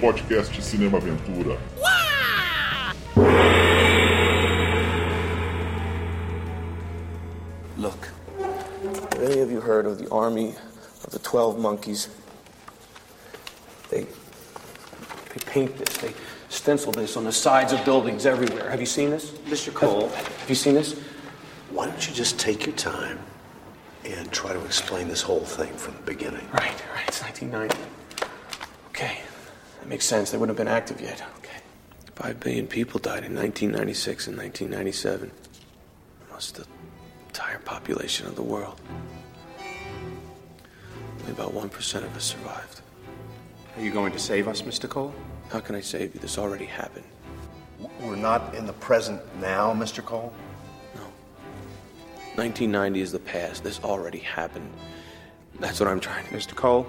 podcast Cinema Aventura. Look, have any of you heard of the army of the Twelve Monkeys? They, they paint this, they stencil this on the sides of buildings everywhere. Have you seen this? Mr. Cole. Have, have you seen this? Why don't you just take your time and try to explain this whole thing from the beginning? Right, right, it's 1990. Okay, that makes sense. They wouldn't have been active yet. Okay. Five billion people died in 1996 and 1997. Almost the entire population of the world. Only about 1% of us survived. Are you going to save us, Mr. Cole? How can I save you? This already happened. We're not in the present now, Mr. Cole? No. 1990 is the past. This already happened. That's what I'm trying to. Mr. Cole,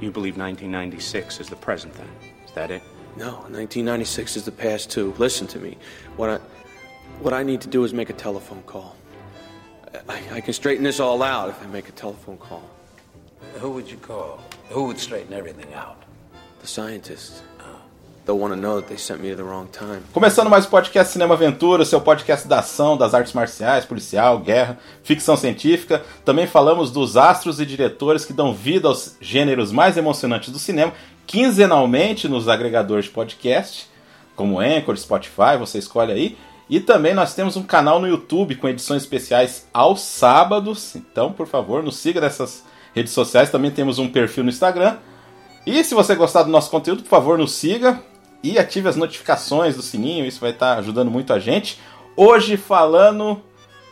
you believe 1996 is the present then? Is that it? No, 1996 is the past too. Listen to me. What I, what I need to do is make a telephone call. I, I can straighten this all out if I make a telephone call. Who would you call? Who would straighten everything out? The scientists. Começando mais um podcast Cinema Aventura, seu podcast da ação, das artes marciais, policial, guerra, ficção científica. Também falamos dos astros e diretores que dão vida aos gêneros mais emocionantes do cinema, quinzenalmente nos agregadores de podcast, como Anchor, Spotify, você escolhe aí. E também nós temos um canal no YouTube com edições especiais aos sábados. Então, por favor, nos siga nessas redes sociais. Também temos um perfil no Instagram. E se você gostar do nosso conteúdo, por favor, nos siga e ative as notificações do sininho, isso vai estar ajudando muito a gente. Hoje falando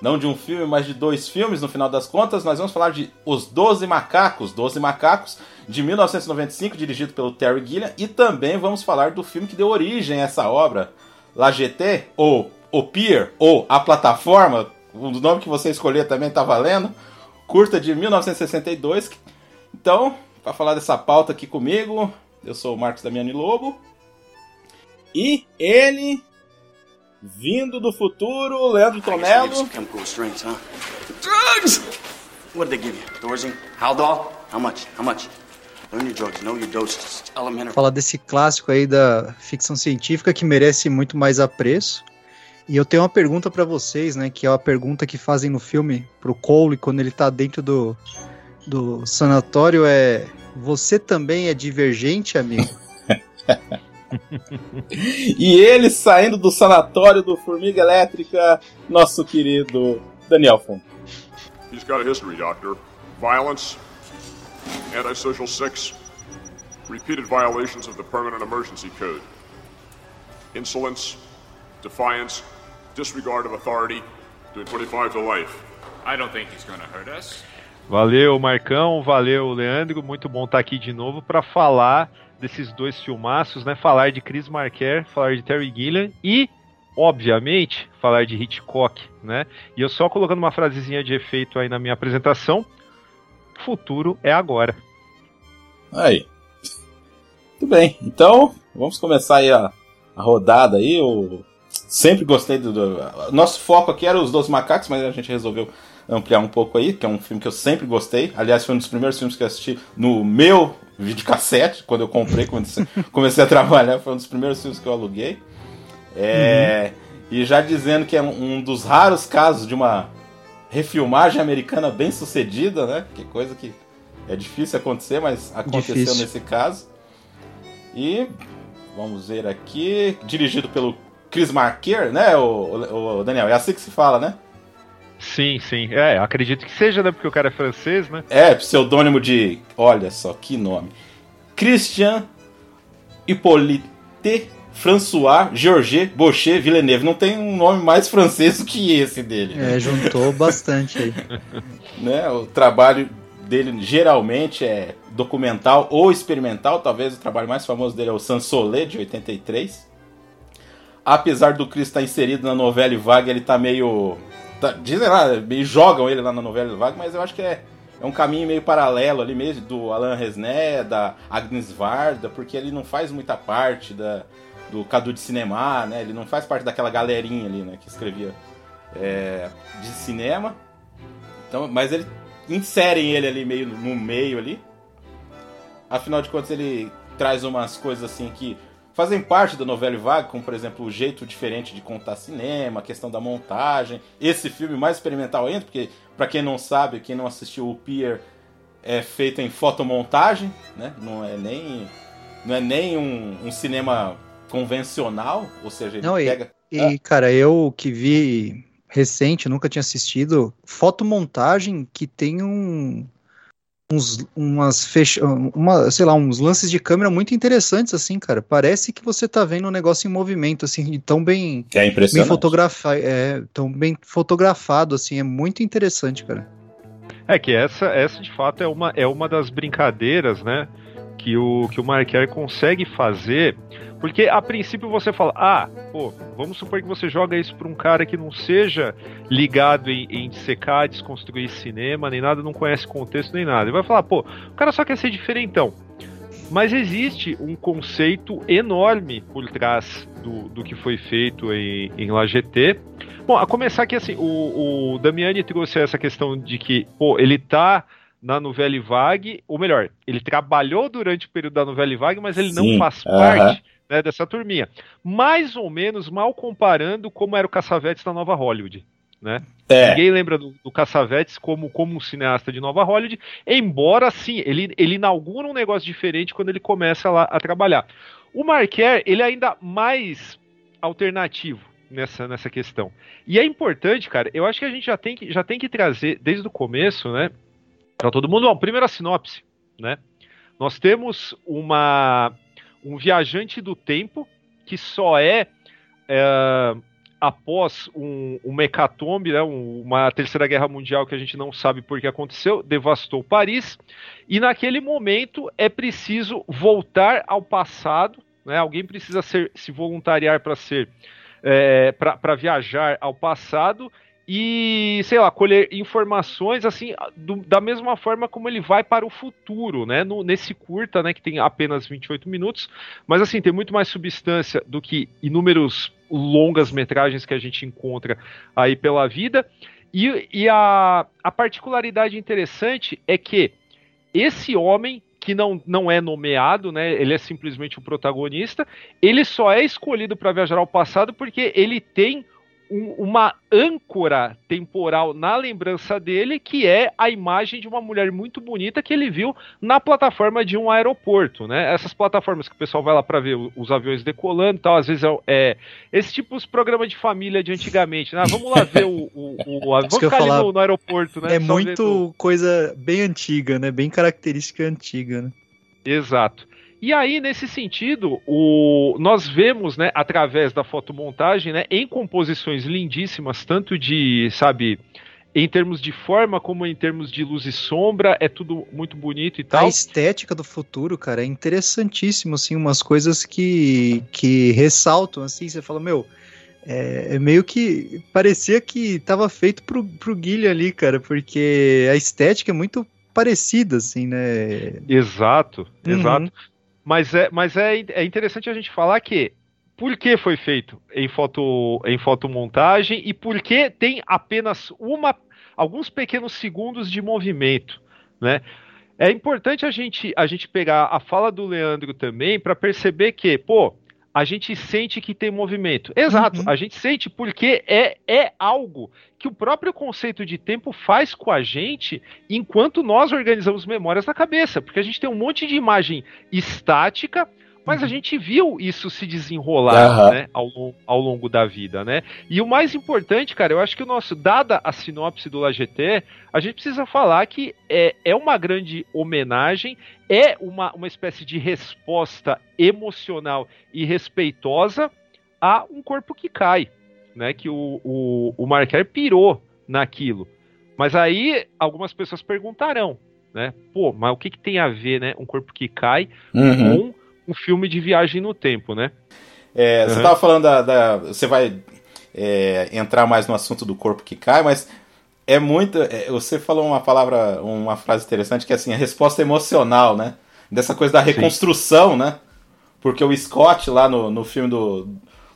não de um filme, mas de dois filmes, no final das contas, nós vamos falar de Os Doze Macacos, Doze Macacos, de 1995, dirigido pelo Terry Gilliam, e também vamos falar do filme que deu origem a essa obra, La GT, ou O Pier, ou A Plataforma, o nome que você escolher também está valendo, curta de 1962. Então, para falar dessa pauta aqui comigo, eu sou o Marcos Damiani Lobo. E ele, vindo do futuro, Leandro Tonello. Drugs! What did they give you? Thorazine? Haldol? How much? How much? Learn your drugs, know your doses. It's elementary. Falar desse clássico aí da ficção científica que merece muito mais apreço. E eu tenho uma pergunta pra vocês, né? Que é uma pergunta que fazem no filme pro Cole quando ele tá dentro do, do sanatório é você também é divergente, amigo? e ele saindo do sanatório do Formiga Elétrica, nosso querido Daniel Fon. He's got a history, Doctor. Violence, antisocial sex, repeated violations of the Permanent Emergency Code, insolence, defiance, disregard of authority, doing 25 to life. I don't think he's gonna hurt us. Valeu, Marcão, valeu, Leandro. Muito bom estar aqui de novo para falar desses dois filmaços, né? Falar de Chris Marker, falar de Terry Gilliam e, obviamente, falar de Hitchcock, né? E eu só colocando uma frasezinha de efeito aí na minha apresentação: futuro é agora. Aí. Muito bem, então vamos começar aí a, a rodada aí. Eu sempre gostei do, do. Nosso foco aqui era os Dois Macacos, mas a gente resolveu ampliar um pouco aí, que é um filme que eu sempre gostei. Aliás, foi um dos primeiros filmes que eu assisti no meu videocassete, quando eu comprei, quando comecei a trabalhar, foi um dos primeiros filmes que eu aluguei. É, uhum. E já dizendo que é um dos raros casos de uma refilmagem americana bem sucedida, né? Que coisa que é difícil acontecer, mas aconteceu difícil. nesse caso. E vamos ver aqui, dirigido pelo Chris Marker, né, o, o, o Daniel? É assim que se fala, né? Sim, sim. É, acredito que seja, né? Porque o cara é francês, né? É, pseudônimo de. Olha só, que nome. Christian Hippolyte François Georges Boucher Villeneuve. Não tem um nome mais francês do que esse dele. Né? É, juntou bastante aí. né, o trabalho dele geralmente é documental ou experimental. Talvez o trabalho mais famoso dele é o Sansolé, de 83. Apesar do Chris estar inserido na novela Vaga, ele tá meio Tá, dizem lá, jogam ele lá na novela do Vague, mas eu acho que é, é um caminho meio paralelo ali mesmo do Alain Resné, da Agnes Varda, porque ele não faz muita parte da, do Cadu de Cinema, né? Ele não faz parte daquela galerinha ali, né? Que escrevia é, de cinema. Então, mas ele inserem ele ali meio no meio ali. Afinal de contas, ele traz umas coisas assim que fazem parte da novela vaga, como por exemplo o jeito diferente de contar cinema, a questão da montagem. Esse filme mais experimental ainda, porque para quem não sabe, quem não assistiu o Pier é feito em fotomontagem, né? Não é nem não é nem um, um cinema convencional, ou seja, ele Não, pega. E, e, cara, eu que vi recente, nunca tinha assistido, fotomontagem que tem um, uns, umas fecha, uma, sei lá, uns lances de câmera muito interessantes, assim, cara. Parece que você tá vendo um negócio em movimento, assim, tão bem, é bem fotografado, é, tão bem fotografado, assim, é muito interessante, cara. É que essa, essa de fato é uma, é uma das brincadeiras, né, que o que o Marquer consegue fazer porque a princípio você fala, ah, pô, vamos supor que você joga isso para um cara que não seja ligado em, em secar, desconstruir cinema, nem nada, não conhece contexto nem nada. Ele vai falar, pô, o cara só quer ser diferentão. Mas existe um conceito enorme por trás do, do que foi feito em, em La GT. Bom, a começar que assim, o, o Damiani trouxe essa questão de que, pô, ele tá na Novelle Vague, ou melhor, ele trabalhou durante o período da Novelle Vague, mas ele Sim, não faz uh -huh. parte né, dessa turminha. Mais ou menos mal comparando como era o Cassavetes na Nova Hollywood. Né? É. Ninguém lembra do, do Cassavetes como, como um cineasta de Nova Hollywood, embora sim, ele, ele inaugura um negócio diferente quando ele começa lá a trabalhar. O Marquer, ele é ainda mais alternativo nessa, nessa questão. E é importante, cara, eu acho que a gente já tem que, já tem que trazer desde o começo, né, para todo mundo, bom, primeiro a sinopse, né? Nós temos uma um viajante do tempo que só é, é após um, um hecatombe, né, um, uma terceira guerra mundial que a gente não sabe por que aconteceu, devastou Paris, e naquele momento é preciso voltar ao passado, né, alguém precisa ser, se voluntariar para ser é, para viajar ao passado e, sei lá, colher informações assim do, da mesma forma como ele vai para o futuro, né? No, nesse curta, né, que tem apenas 28 minutos, mas assim, tem muito mais substância do que inúmeros longas metragens que a gente encontra aí pela vida. E, e a, a particularidade interessante é que esse homem que não, não é nomeado, né? Ele é simplesmente o protagonista. Ele só é escolhido para viajar ao passado porque ele tem um, uma âncora temporal na lembrança dele, que é a imagem de uma mulher muito bonita que ele viu na plataforma de um aeroporto, né? Essas plataformas que o pessoal vai lá para ver os aviões decolando e tal, às vezes é, é esse tipo de programa de família de antigamente, né? Vamos lá ver o, o, o, o vamos ficar ali no, no, aeroporto, né? É muito coisa bem antiga, né? Bem característica antiga, né? Exato. E aí, nesse sentido, o, nós vemos, né, através da fotomontagem, né, em composições lindíssimas, tanto de, sabe, em termos de forma como em termos de luz e sombra, é tudo muito bonito e tal. A estética do futuro, cara, é interessantíssimo, assim, umas coisas que, que ressaltam, assim, você fala, meu, é, é meio que parecia que tava feito pro, pro Guilherme ali, cara, porque a estética é muito parecida, assim, né? Exato, uhum. exato. Mas é, mas é, é interessante a gente falar que por que foi feito em foto em fotomontagem e por que tem apenas uma alguns pequenos segundos de movimento, né? É importante a gente a gente pegar a fala do Leandro também para perceber que, pô, a gente sente que tem movimento. Exato, uhum. a gente sente porque é, é algo que o próprio conceito de tempo faz com a gente enquanto nós organizamos memórias na cabeça, porque a gente tem um monte de imagem estática mas a uhum. gente viu isso se desenrolar uhum. né, ao, ao, longo da vida, né? E o mais importante, cara, eu acho que o nosso, dada a sinopse do LaGT, a gente precisa falar que é, é uma grande homenagem, é uma, uma espécie de resposta emocional e respeitosa a um corpo que cai, né? Que o, o, o Marquer pirou naquilo. Mas aí algumas pessoas perguntarão, né? Pô, mas o que, que tem a ver, né? Um corpo que cai uhum. com um filme de viagem no tempo, né? É. Você estava falando da, da, Você vai é, entrar mais no assunto do corpo que cai, mas é muito. É, você falou uma palavra, uma frase interessante que é assim, a resposta emocional, né? Dessa coisa da reconstrução, Sim. né? Porque o Scott lá no, no filme do,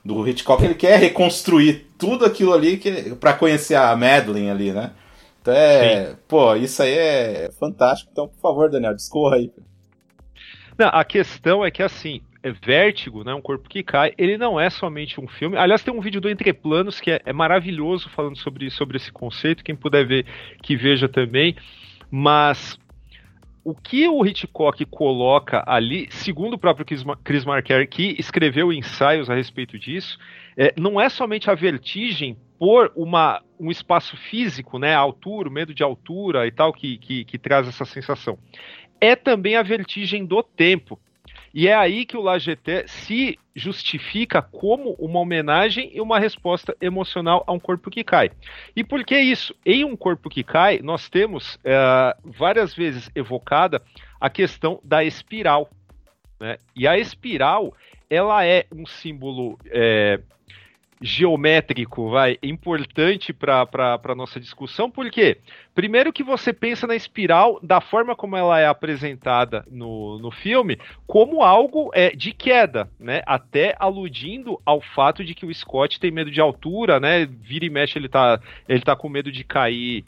do Hitchcock, ele quer reconstruir tudo aquilo ali que, para conhecer a Madeline ali, né? Então é. Sim. Pô, isso aí é fantástico. Então, por favor, Daniel, discorra aí. Não, a questão é que assim, é Vértigo, né, um corpo que cai, ele não é somente um filme. Aliás, tem um vídeo do Entreplanos que é, é maravilhoso falando sobre, sobre esse conceito. Quem puder ver, que veja também. Mas o que o Hitchcock coloca ali, segundo o próprio Chris Marker, que escreveu ensaios a respeito disso, é, não é somente a vertigem por uma, um espaço físico, né, altura, medo de altura e tal, que, que, que traz essa sensação. É também a vertigem do tempo. E é aí que o Lageté se justifica como uma homenagem e uma resposta emocional a um corpo que cai. E por que isso? Em um corpo que cai, nós temos é, várias vezes evocada a questão da espiral. Né? E a espiral, ela é um símbolo é, geométrico, vai, importante para a nossa discussão, porque primeiro que você pensa na espiral da forma como ela é apresentada no, no filme, como algo é, de queda, né? Até aludindo ao fato de que o Scott tem medo de altura, né? Vira e mexe, ele tá, ele tá com medo de cair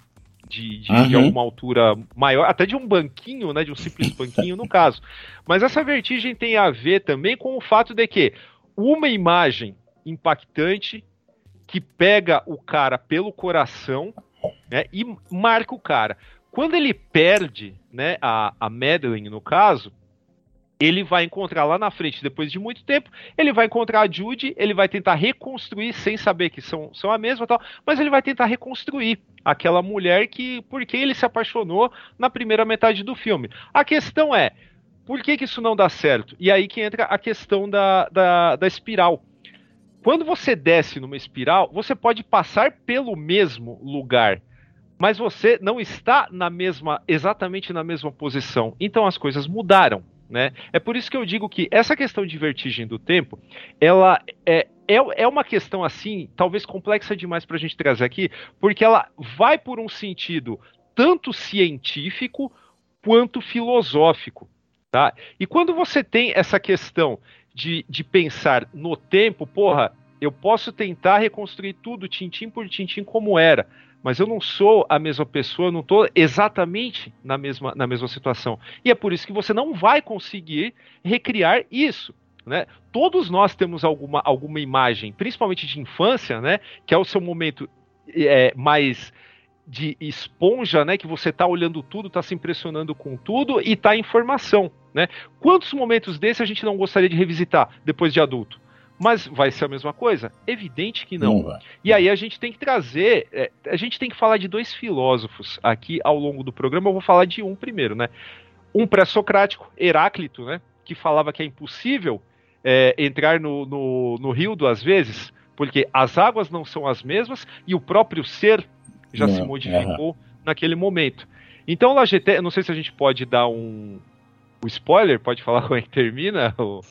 de, de, uhum. de, alguma altura maior, até de um banquinho, né, de um simples banquinho no caso. Mas essa vertigem tem a ver também com o fato de que uma imagem impactante que pega o cara pelo coração né, e marca o cara. Quando ele perde né, a, a Madeline, no caso, ele vai encontrar lá na frente, depois de muito tempo, ele vai encontrar a Judy, ele vai tentar reconstruir, sem saber que são, são a mesma tal, mas ele vai tentar reconstruir aquela mulher que, por quem ele se apaixonou na primeira metade do filme. A questão é, por que, que isso não dá certo? E aí que entra a questão da, da, da espiral. Quando você desce numa espiral, você pode passar pelo mesmo lugar, mas você não está na mesma, exatamente na mesma posição. Então as coisas mudaram. Né? É por isso que eu digo que essa questão de vertigem do tempo, ela é, é, é uma questão assim, talvez complexa demais para a gente trazer aqui, porque ela vai por um sentido tanto científico quanto filosófico. Tá? E quando você tem essa questão de, de pensar no tempo, porra, eu posso tentar reconstruir tudo, tintim por tintim, como era, mas eu não sou a mesma pessoa, eu não estou exatamente na mesma, na mesma situação. E é por isso que você não vai conseguir recriar isso. Né? Todos nós temos alguma, alguma imagem, principalmente de infância, né? que é o seu momento é, mais de esponja, né? Que você está olhando tudo, está se impressionando com tudo e está em informação, né? Quantos momentos desse a gente não gostaria de revisitar depois de adulto? Mas vai ser a mesma coisa? Evidente que não. não e aí a gente tem que trazer, é, a gente tem que falar de dois filósofos aqui ao longo do programa. Eu vou falar de um primeiro, né? Um pré-socrático, Heráclito, né? Que falava que é impossível é, entrar no, no, no rio duas vezes, porque as águas não são as mesmas e o próprio ser já não, se modificou naquele momento. Então, lá GT, não sei se a gente pode dar um, um spoiler, pode falar como é que termina? Ou...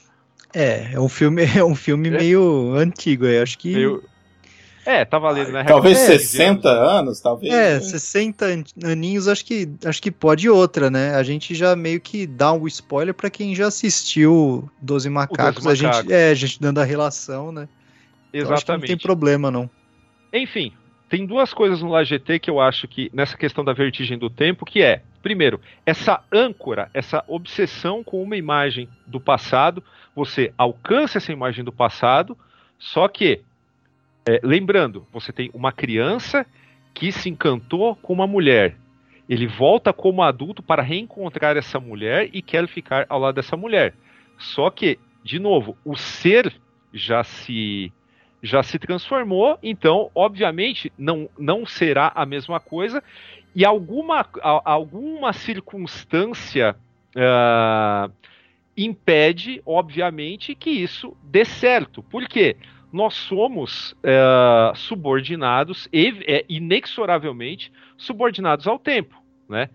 É, é um filme, é um filme é. meio antigo, eu acho que. Meio... É, tá valendo, né? Talvez é, 60 anos. anos, talvez. É, 60 aninhos, acho que acho que pode outra, né? A gente já meio que dá um spoiler para quem já assistiu Doze Macacos, Macacos, a gente é, a gente dando a relação, né? Exatamente. Então, não tem problema não. Enfim, tem duas coisas no LaGT que eu acho que nessa questão da vertigem do tempo, que é, primeiro, essa âncora, essa obsessão com uma imagem do passado, você alcança essa imagem do passado, só que, é, lembrando, você tem uma criança que se encantou com uma mulher. Ele volta como adulto para reencontrar essa mulher e quer ficar ao lado dessa mulher. Só que, de novo, o ser já se já se transformou, então, obviamente, não, não será a mesma coisa, e alguma, alguma circunstância uh, impede, obviamente, que isso dê certo. Por quê? Nós somos uh, subordinados, e, inexoravelmente subordinados ao tempo, né?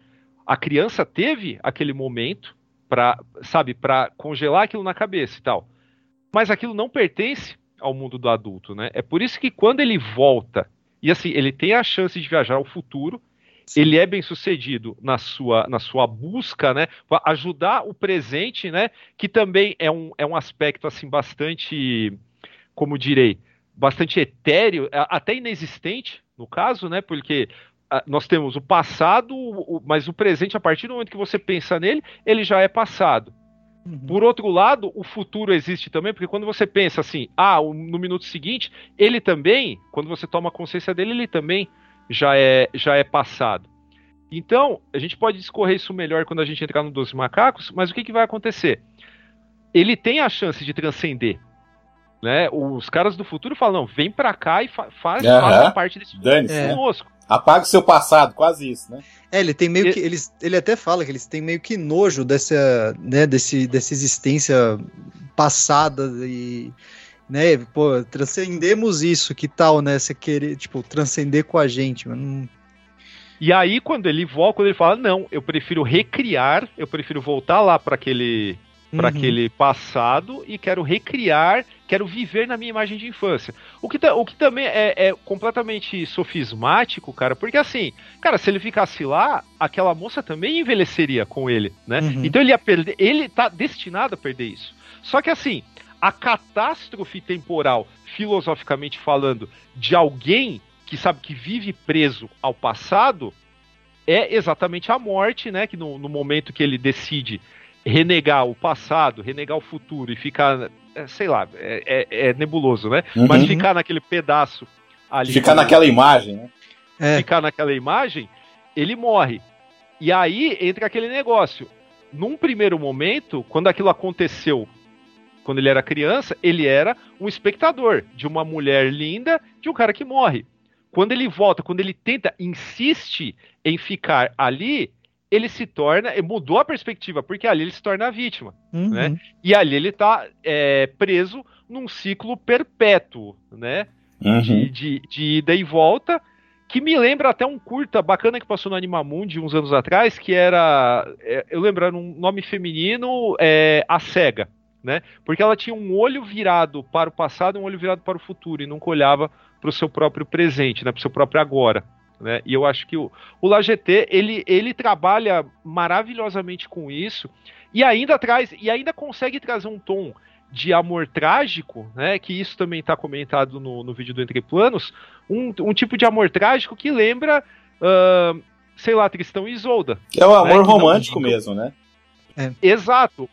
A criança teve aquele momento para, sabe, para congelar aquilo na cabeça e tal. Mas aquilo não pertence ao mundo do adulto, né? É por isso que quando ele volta, e assim, ele tem a chance de viajar ao futuro, Sim. ele é bem sucedido na sua, na sua busca, né? Ajudar o presente, né? Que também é um, é um aspecto assim bastante, como direi, bastante etéreo, até inexistente no caso, né? Porque ah, nós temos o passado, mas o presente, a partir do momento que você pensa nele, ele já é passado. Uhum. Por outro lado, o futuro existe também, porque quando você pensa assim, ah, no minuto seguinte, ele também, quando você toma consciência dele, ele também já é, já é passado. Então, a gente pode discorrer isso melhor quando a gente entrar no 12 Macacos, mas o que, que vai acontecer? Ele tem a chance de transcender. Né? Os caras do futuro falam, não, vem pra cá e fa faz, uhum. parte desse é. Apaga o seu passado, quase isso, né? É, ele tem meio que. Ele, ele até fala que eles têm meio que nojo dessa, né, desse, dessa existência passada e. Né, pô, transcendemos isso, que tal, né? Você querer, tipo, transcender com a gente, mas não. E aí, quando ele volta, quando ele fala, não, eu prefiro recriar, eu prefiro voltar lá para aquele para uhum. aquele passado e quero recriar, quero viver na minha imagem de infância. O que, o que também é, é, completamente sofismático, cara, porque assim, cara, se ele ficasse lá, aquela moça também envelheceria com ele, né? Uhum. Então ele ia perder, ele tá destinado a perder isso. Só que assim, a catástrofe temporal, filosoficamente falando, de alguém que sabe que vive preso ao passado, é exatamente a morte, né? Que no, no momento que ele decide renegar o passado, renegar o futuro e ficar, é, sei lá, é, é, é nebuloso, né? Uhum. Mas ficar naquele pedaço ali. Ficar naquela imagem, né? É. Ficar naquela imagem, ele morre. E aí entra aquele negócio. Num primeiro momento, quando aquilo aconteceu, quando ele era criança, ele era um espectador de uma mulher linda, de um cara que morre. Quando ele volta, quando ele tenta, insiste em ficar ali, ele se torna, mudou a perspectiva, porque ali ele se torna a vítima, uhum. né? E ali ele está é, preso num ciclo perpétuo, né? Uhum. De, de, de, ida e volta, que me lembra até um curta bacana que passou no Animamundi uns anos atrás, que era, é, eu lembro, um nome feminino, é, A Cega, né? Porque ela tinha um olho virado para o passado e um olho virado para o futuro, e nunca olhava para o seu próprio presente, né? Para o seu próprio agora. Né? E eu acho que o, o LaGT, ele, ele trabalha maravilhosamente com isso e ainda traz e ainda consegue trazer um tom de amor trágico, né? Que isso também está comentado no, no vídeo do Entre Planos, um, um tipo de amor trágico que lembra, uh, sei lá, Tristão e Isolda. Que é o amor né? romântico mesmo, né? É. Exato.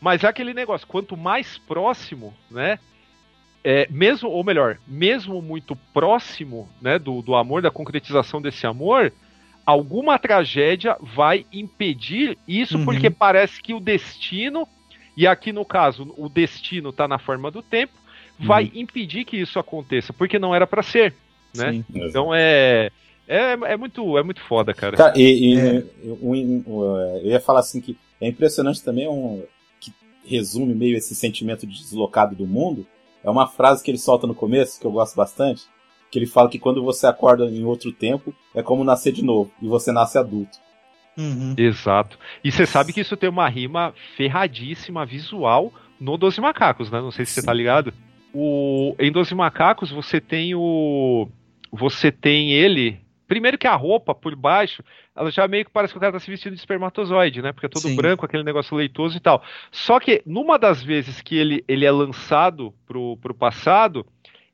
Mas é aquele negócio, quanto mais próximo, né? É, mesmo, ou melhor, mesmo muito próximo né, do, do amor, da concretização desse amor, alguma tragédia vai impedir isso, uhum. porque parece que o destino, e aqui no caso, o destino está na forma do tempo, vai uhum. impedir que isso aconteça, porque não era para ser. Né? Sim, então é, é, é, muito, é muito foda, cara. cara e, e é. eu, eu, ia falar assim que é impressionante também um, que resume meio esse sentimento de deslocado do mundo é uma frase que ele solta no começo, que eu gosto bastante, que ele fala que quando você acorda em outro tempo, é como nascer de novo, e você nasce adulto. Uhum. Exato. E você sabe que isso tem uma rima ferradíssima visual no Doze Macacos, né? Não sei se Sim. você tá ligado. O, em Doze Macacos você tem o. Você tem ele Primeiro que a roupa por baixo, ela já meio que parece que o cara tá se vestindo de espermatozoide, né? Porque é todo Sim. branco, aquele negócio leitoso e tal. Só que numa das vezes que ele, ele é lançado pro, pro passado,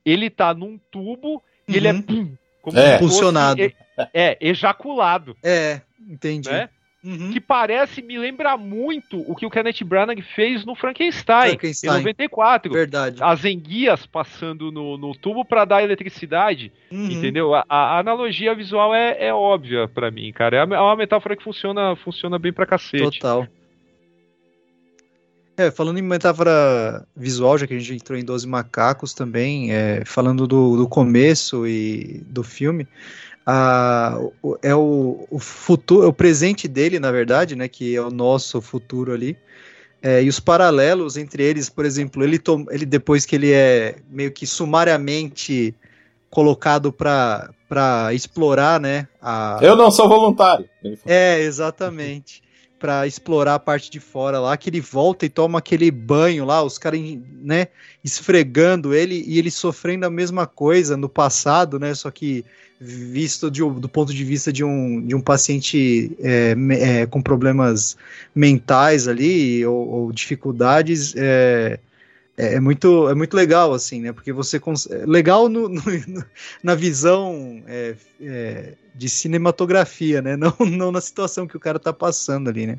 ele tá num tubo e uhum. ele é uhum. pum, como é. Funcionado. é, é, ejaculado. É, entendi. Né? Uhum. que parece, me lembra muito o que o Kenneth Branagh fez no Frankenstein, Frankenstein. em 94. Verdade. As enguias passando no, no tubo para dar eletricidade, uhum. entendeu? A, a, analogia visual é, é óbvia para mim, cara. É, é uma metáfora que funciona, funciona bem pra cacete. Total. É, falando em metáfora visual, já que a gente entrou em 12 macacos também, é, falando do, do começo e do filme, a, é o, o futuro, o presente dele, na verdade, né, que é o nosso futuro ali. É, e os paralelos entre eles, por exemplo, ele, tom, ele depois que ele é meio que sumariamente colocado para explorar, né? A... Eu não sou voluntário. É, exatamente para explorar a parte de fora lá, que ele volta e toma aquele banho lá, os caras, né, esfregando ele e ele sofrendo a mesma coisa no passado, né, só que visto de, do ponto de vista de um, de um paciente é, é, com problemas mentais ali ou, ou dificuldades, é, é, é, muito, é muito legal, assim, né? Porque você consegue. Legal no, no, na visão é, é, de cinematografia, né? Não, não na situação que o cara tá passando ali, né?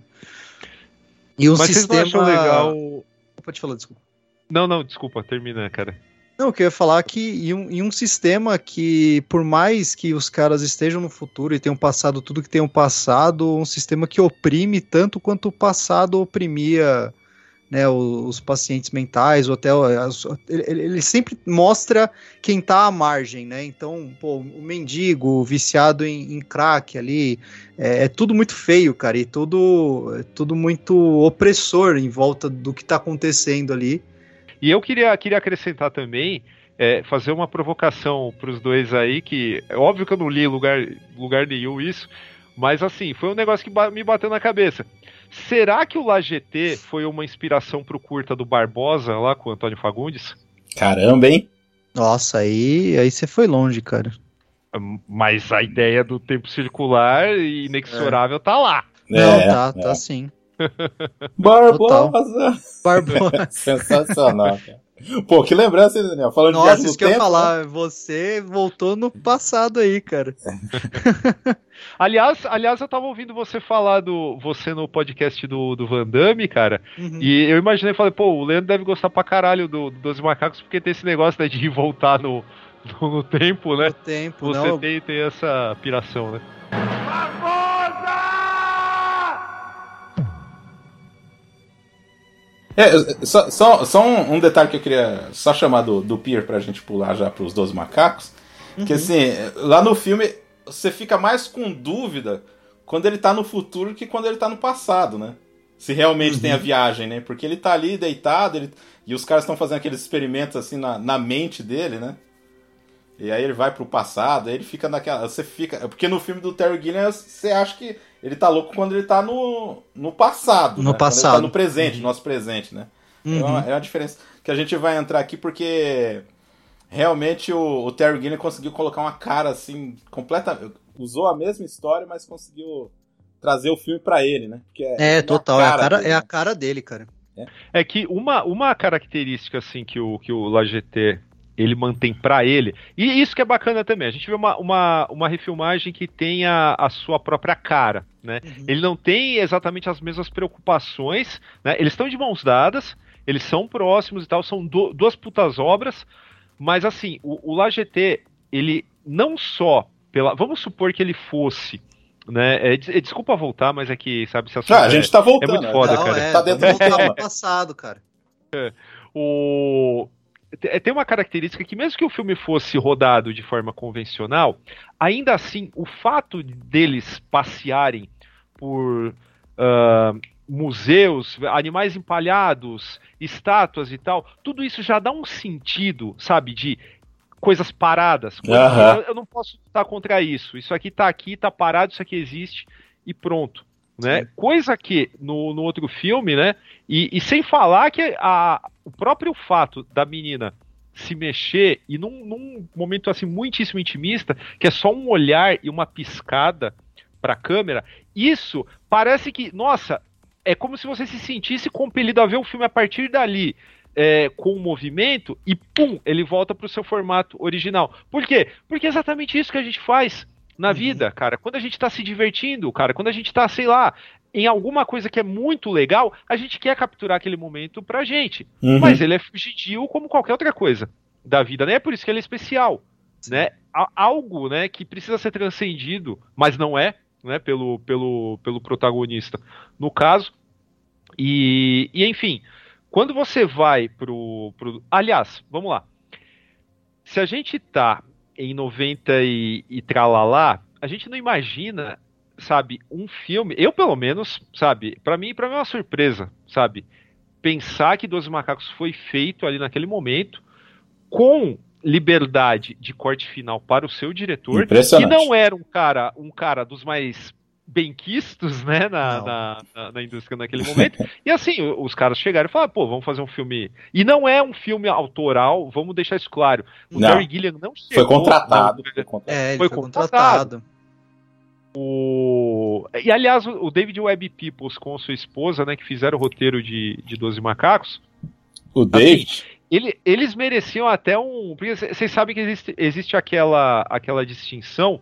E um Mas vocês não sistema. acham legal. Pode falar, desculpa. Não, não, desculpa, termina, cara. Não, eu queria falar que em um, em um sistema que, por mais que os caras estejam no futuro e tenham passado tudo que tenham passado, um sistema que oprime tanto quanto o passado oprimia né, os, os pacientes mentais, ou até o- as- ele, sempre mostra quem tá à margem, né? Então, pô, o mendigo, o viciado em, em crack ali, é, é tudo muito feio, cara, e tudo, é tudo muito opressor em volta do que tá acontecendo ali. E eu queria, queria acrescentar também, é, fazer uma provocação pros dois aí, que é óbvio que eu não li lugar, lugar nenhum isso, mas assim, foi um negócio que me bateu na cabeça. Será que o La GT foi uma inspiração pro curta do Barbosa, lá com o Antônio Fagundes? Caramba, hein? Nossa, aí, aí você foi longe, cara. Hum, Mas a ideia do tempo circular e inexorável tá lá. Não, É, tá, é. tá sim. Barbosa! Barbosa. Sensacional, cara. Pô, que lembrança, hein, Daniel? Falando de Nossa, viagem isso no que eu ia tempo, né? falar, você voltou no passado aí, cara. Aliás, aliás, eu tava ouvindo você falar do você no podcast do, do Van Damme, cara. Uhum. E eu imaginei, falei, pô, o Leandro deve gostar pra caralho do, do 12 Macacos, porque tem esse negócio né, de ir voltar no, no, no tempo, né? O tempo, Você não. tem, tem essa piração, né? É, só, só, só um, um detalhe que eu queria só chamar do, do Pier pra gente pular já pros 12 macacos. Que assim, lá no filme você fica mais com dúvida quando ele tá no futuro que quando ele tá no passado, né? Se realmente tem a viagem, né? Porque ele tá ali deitado ele- e os caras estão fazendo aqueles experimentos assim na, na mente dele, né? E aí ele vai pro passado, aí ele fica naquela. Você fica. Porque no filme do Terry Gilliam você acha que ele tá louco quando ele tá no, no passado. No né? Quando ele passado. tá no presente, nosso presente, né? É, uma, é uma diferença que a gente vai entrar aqui porque realmente o, o Terry Gilliam conseguiu colocar uma cara assim completa usou a mesma história, mas conseguiu trazer o filme pra ele, né? Porque É, uma total, é a, cara, dele, é a né? cara dele, cara. É que uma, uma característica assim que o, que o LaGT ele mantém pra ele, e isso que é bacana também, a gente vê uma, uma, uma refilmagem que tem a, a sua própria cara, né? Ele não tem exatamente as mesmas preocupações, né? Eles estão de mãos dadas, eles são próximos e tal, são du- duas putas obras, mas assim, o, o LaGT, ele não só pela. Vamos supor que ele fosse. Né? É, é, desculpa voltar, mas é que, sabe, se Ah, a gente tá É voltando. muito foda, Não, cara. é, Tá dentro do tema. pro passado, cara. o te- tem uma característica que mesmo que o filme fosse rodado de forma convencional, ainda assim o fato deles passearem por ah, museus, animais empalhados, estátuas e tal, tudo isso já dá um sentido, sabe, de coisas paradas. coisas eu, eu não posso lutar contra isso. Isso aqui tá aqui, tá parado, isso aqui existe e pronto. Né? Coisa que no, no outro filme, né? E, e sem falar que a, o próprio fato da menina se mexer e num, num momento assim muitíssimo intimista, que é só um olhar e uma piscada pra câmera, isso parece que, nossa, é como se você se sentisse compelido a ver o filme a partir dali. é, com o movimento e pum, ele volta pro seu formato original. Por quê? Porque é exatamente isso que a gente faz na vida, cara. Quando a gente tá se divertindo, cara, quando a gente tá, sei lá, em alguma coisa que é muito legal, a gente quer capturar aquele momento pra gente. Uhum. Mas ele é fugidio como qualquer outra coisa da vida, né? É por isso que ele é especial, né? Algo, né, que precisa ser transcendido, mas não é, né, pelo, pelo, pelo protagonista. No caso, e, e enfim, quando você vai pro, pro. Aliás, vamos lá. Se a gente tá em 90 e, e tralalá, a gente não imagina, sabe, um filme. Eu, pelo menos, sabe, pra mim, para mim é uma surpresa, sabe? Pensar que 12 Macacos foi feito ali naquele momento com liberdade de corte final para o seu diretor, que não era um cara, um cara dos mais benquistos, né, na, na, na- na indústria naquele momento. e assim, os caras chegaram e falaram, pô, vamos fazer um filme. E não é um filme autoral, vamos deixar isso claro. O Não. Terry Gilliam não chegou. Foi contratado. não, Foi contratado. É, ele Foi foi, contratado. contratado. o... E aliás, o David Webb Peoples com sua esposa, né, que fizeram o roteiro de, de 12 Macacos, O David. ele- eles mereciam até um. Porque vocês sabem que existe, existe aquela, aquela distinção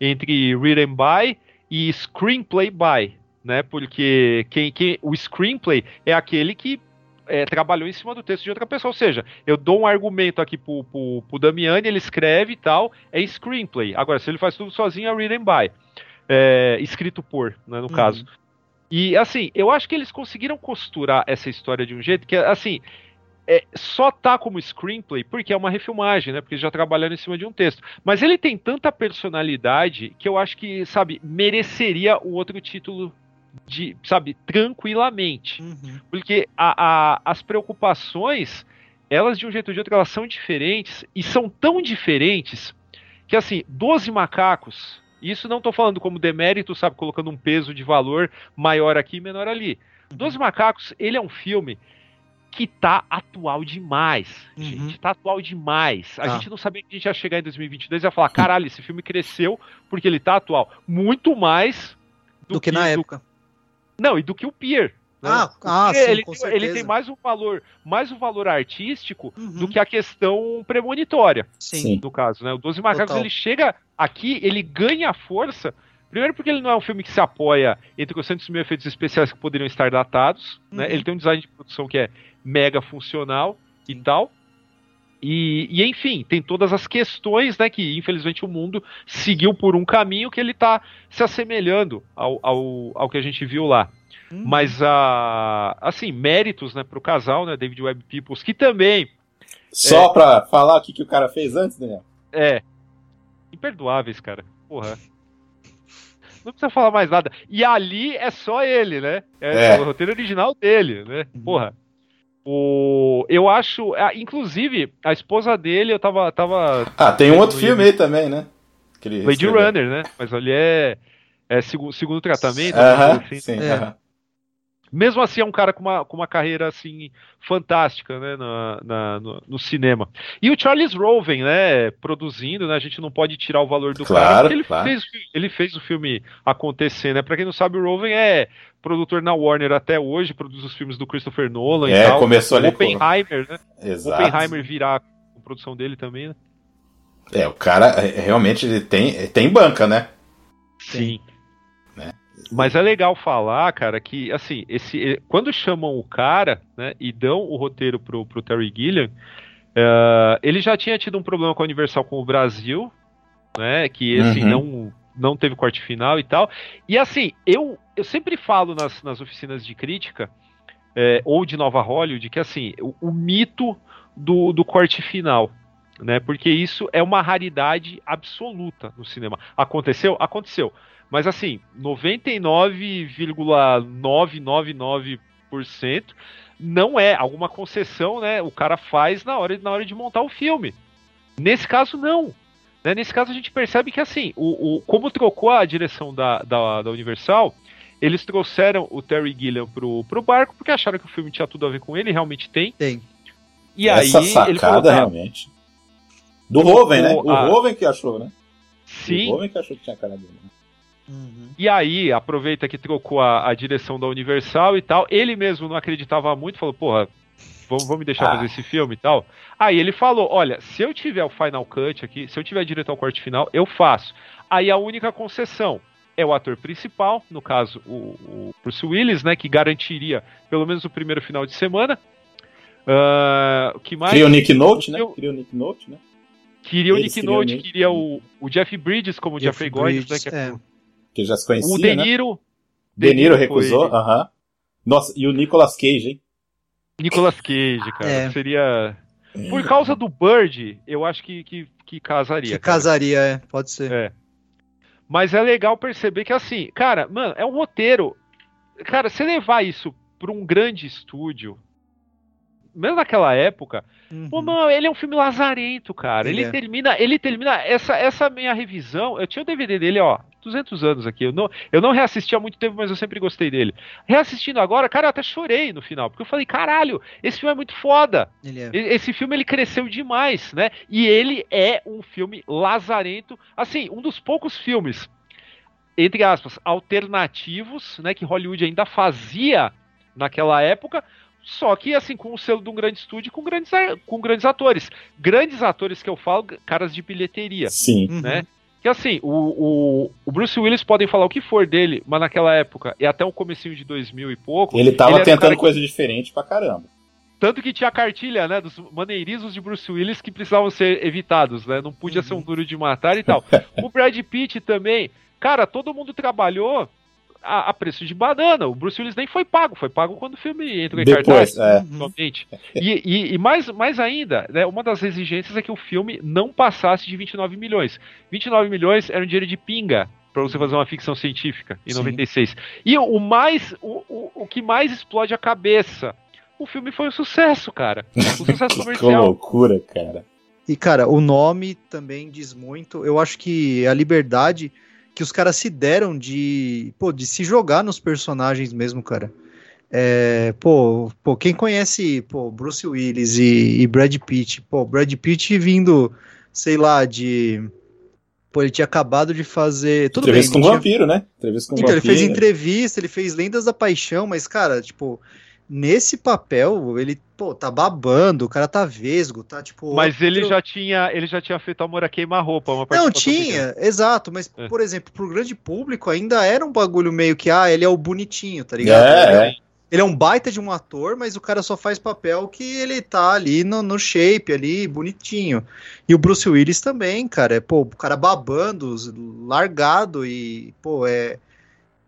entre written by e screenplay by. né? Porque quem, quem, o screenplay é aquele que é, trabalhou em cima do texto de outra pessoa. Ou seja, eu dou um argumento aqui pro, pro, pro Damiani, ele escreve e tal, é screenplay. Agora, se ele faz tudo sozinho, é read and by. É, escrito por, né, no uhum. caso. E assim, eu acho que eles conseguiram costurar essa história de um jeito que, assim, é, só tá como screenplay porque é uma refilmagem, né? Porque já trabalhando em cima de um texto. Mas ele tem tanta personalidade que eu acho que, sabe, mereceria o outro título de, sabe, tranquilamente. Uhum. Porque a, a, as preocupações, elas de um jeito ou de outro, elas são diferentes e são tão diferentes que, assim, 12 macacos, isso não estou falando como demérito, sabe, colocando um peso de valor maior aqui e menor ali. Uhum. 12 macacos, ele é um filme que tá atual demais, uhum. gente. Tá atual demais. A ah. gente não sabia que a gente ia chegar em 2022 e ia falar, caralho, esse filme cresceu porque ele tá atual. Muito mais do, do que, que, na do... época. Não, e do que o Pier. Né? Ah, ah sim, ele, ele, tem mais um valor, mais um valor artístico uhum. do que a questão premonitória. Sim. No caso, né? O Doze Macacos Total. ele chega aqui, ele ganha força. Primeiro porque ele não é um filme que se apoia entre os centros mil efeitos especiais que poderiam estar datados. Né? Uhum. Né? Ele tem um design de produção que é mega funcional e tal. E, e, enfim, tem todas as questões, né, que infelizmente o mundo seguiu por um caminho que ele está se assemelhando ao, ao, ao, que a gente viu lá. Hum. Mas, a, assim, méritos, né, pro casal, né, David Webb Peoples, que também... Só é, pra falar o que, que o cara fez antes, Daniel? É. Imperdoáveis, cara. Porra. Não precisa falar mais nada. E ali é só ele, né? É, é. o roteiro original dele, né? Uhum. Porra. O, eu acho. Inclusive, a esposa dele, eu tava. tava ah, tem um outro filme aí também, né? Lady Runner, né? Mas ali é. É segundo, segundo tratamento. Uh -huh, assim. sim, é. uh -huh. Mesmo assim, é um cara com uma, com uma carreira assim fantástica né, na, na no, no, cinema. E o Charles Roven, né, produzindo, né, a gente não pode tirar o valor do claro, cara, ele, claro. fez, ele fez o filme acontecer, né? Pra quem não sabe, o Roven é produtor na Warner até hoje, produz os filmes do Christopher Nolan é, e tal. começou ali Oppenheimer, com... né? Exato. Oppenheimer virar a produção dele também, né? É, o cara é, realmente ele tem, tem banca, né? Sim. Né? Mas é legal falar, cara, que assim, esse, quando chamam o cara, né, e dão o roteiro pro, pro Terry Gilliam, uh, ele já tinha tido um problema com a Universal com o Brasil, né, que assim, uhum. não, não teve corte final e tal. E assim, eu, eu sempre falo nas, nas oficinas de crítica, é, ou de Nova Hollywood, que assim, o, o mito do, do corte final. Né, porque isso é uma raridade absoluta no cinema. Aconteceu? Aconteceu. Mas assim, 99,999% não é alguma concessão, né? O cara faz na hora, na hora de montar o filme. Nesse caso, não. Né? Nesse caso, a gente percebe que assim, o, o como trocou a direção da, da, da, Universal, eles trouxeram o Terry Gilliam pro, pro barco porque acharam que o filme tinha tudo a ver com ele, realmente tem. Tem. E Essa aí, sacada, ele falou, tá, realmente. Do Roven, né? O a... Roven que achou, né? Sim. O Roven que achou que tinha cara dele. Né? Uhum. E aí, aproveita que trocou a, a, direção da Universal e tal. Ele mesmo não acreditava muito, falou, porra, vamos, vamos me deixar ah. fazer esse filme e tal. Aí ele falou: olha, se eu tiver o Final Cut aqui, se eu tiver direito ao corte final, eu faço. Aí a única concessão é o ator principal, no caso o, o Bruce Willis, né, que garantiria pelo menos o primeiro final de semana. Uh, que mais? Queria o Nick Note, né? Queria o Nick Note, né? Queria o Nick Note, queria o, o Jeff Bridges como Jeff Jeffrey Goins, né? Que é, é que já se conhecia, O De Niro... Né? De Niro recusou, aham. Uh -huh. Nossa, e o Nicolas Cage, hein? Nicolas Cage, cara, é. seria... Por causa do Bird, eu acho que, que, que casaria. Que cara. casaria, é, pode ser. É. Mas é legal perceber que, assim, cara, mano, é um roteiro. Cara, você levar isso para um grande estúdio, mesmo naquela época, uhum. pô, mano, ele é um filme lazarento, cara. Ele, ele é. termina, ele termina essa essa minha revisão. Eu tinha o DVD dele, ó, 200 anos aqui. Eu não, eu não reassisti há muito tempo, mas eu sempre gostei dele. Reassistindo agora, cara, eu até chorei no final, porque eu falei, caralho, esse filme é muito foda. É. Esse filme ele cresceu demais, né? E ele é um filme lazarento, assim, um dos poucos filmes entre aspas, alternativos, né, que Hollywood ainda fazia naquela época, só que, assim, com o selo de um grande estúdio com grandes, com grandes atores. Grandes atores que eu falo, caras de bilheteria. Sim. Né? Uhum. Que assim, o, o, o, Bruce Willis podem falar o que for dele, mas naquela época, e até o comecinho de 2000 e pouco. Ele tava ele tentando um coisa que... diferente pra caramba. Tanto que tinha a cartilha, né, dos maneirismos de Bruce Willis que precisavam ser evitados, né? Não podia uhum. ser um duro de matar e tal. o Brad Pitt também. Cara, todo mundo trabalhou a, a, preço de banana. O Bruce Willis nem foi pago, foi pago quando o filme entrou em Depois, cartaz. É. Somente. E, e, e, mais, mais ainda, né, uma das exigências é que o filme não passasse de 29 milhões. 29 milhões era um dinheiro de pinga para você fazer uma ficção científica em Sim. 96. E o mais, o, o, o que mais explode a cabeça, o filme foi um sucesso, cara. Um sucesso comercial. que loucura, cara. E, cara, o nome também diz muito. Eu acho que a liberdade que os caras se deram de, pô, de se jogar nos personagens mesmo, cara. É, pô, pô, quem conhece pô, Bruce Willis e, e, Brad Pitt, pô, Brad Pitt vindo, sei lá, de. Pô, ele tinha acabado de fazer. Tudo entrevista bem, com um vampiro, né? Entrevista com então, vampiro. ele fez entrevista, ele fez Lendas da Paixão, mas, cara, tipo, nesse papel, ele, pô, tá babando, o cara tá vesgo, tá tipo. Mas ele já tinha, ele já tinha feito Amor a Queima-Roupa, uma Não, tinha, exato, mas, é. por exemplo, pro grande público ainda era um bagulho meio que, ah, ele é o bonitinho, tá ligado? É, é. Ele é um baita de um ator, mas o cara só faz papel que ele tá ali no, no shape, ali, bonitinho. E o Bruce Willis também, cara, é, pô, o cara babando, largado e, pô, é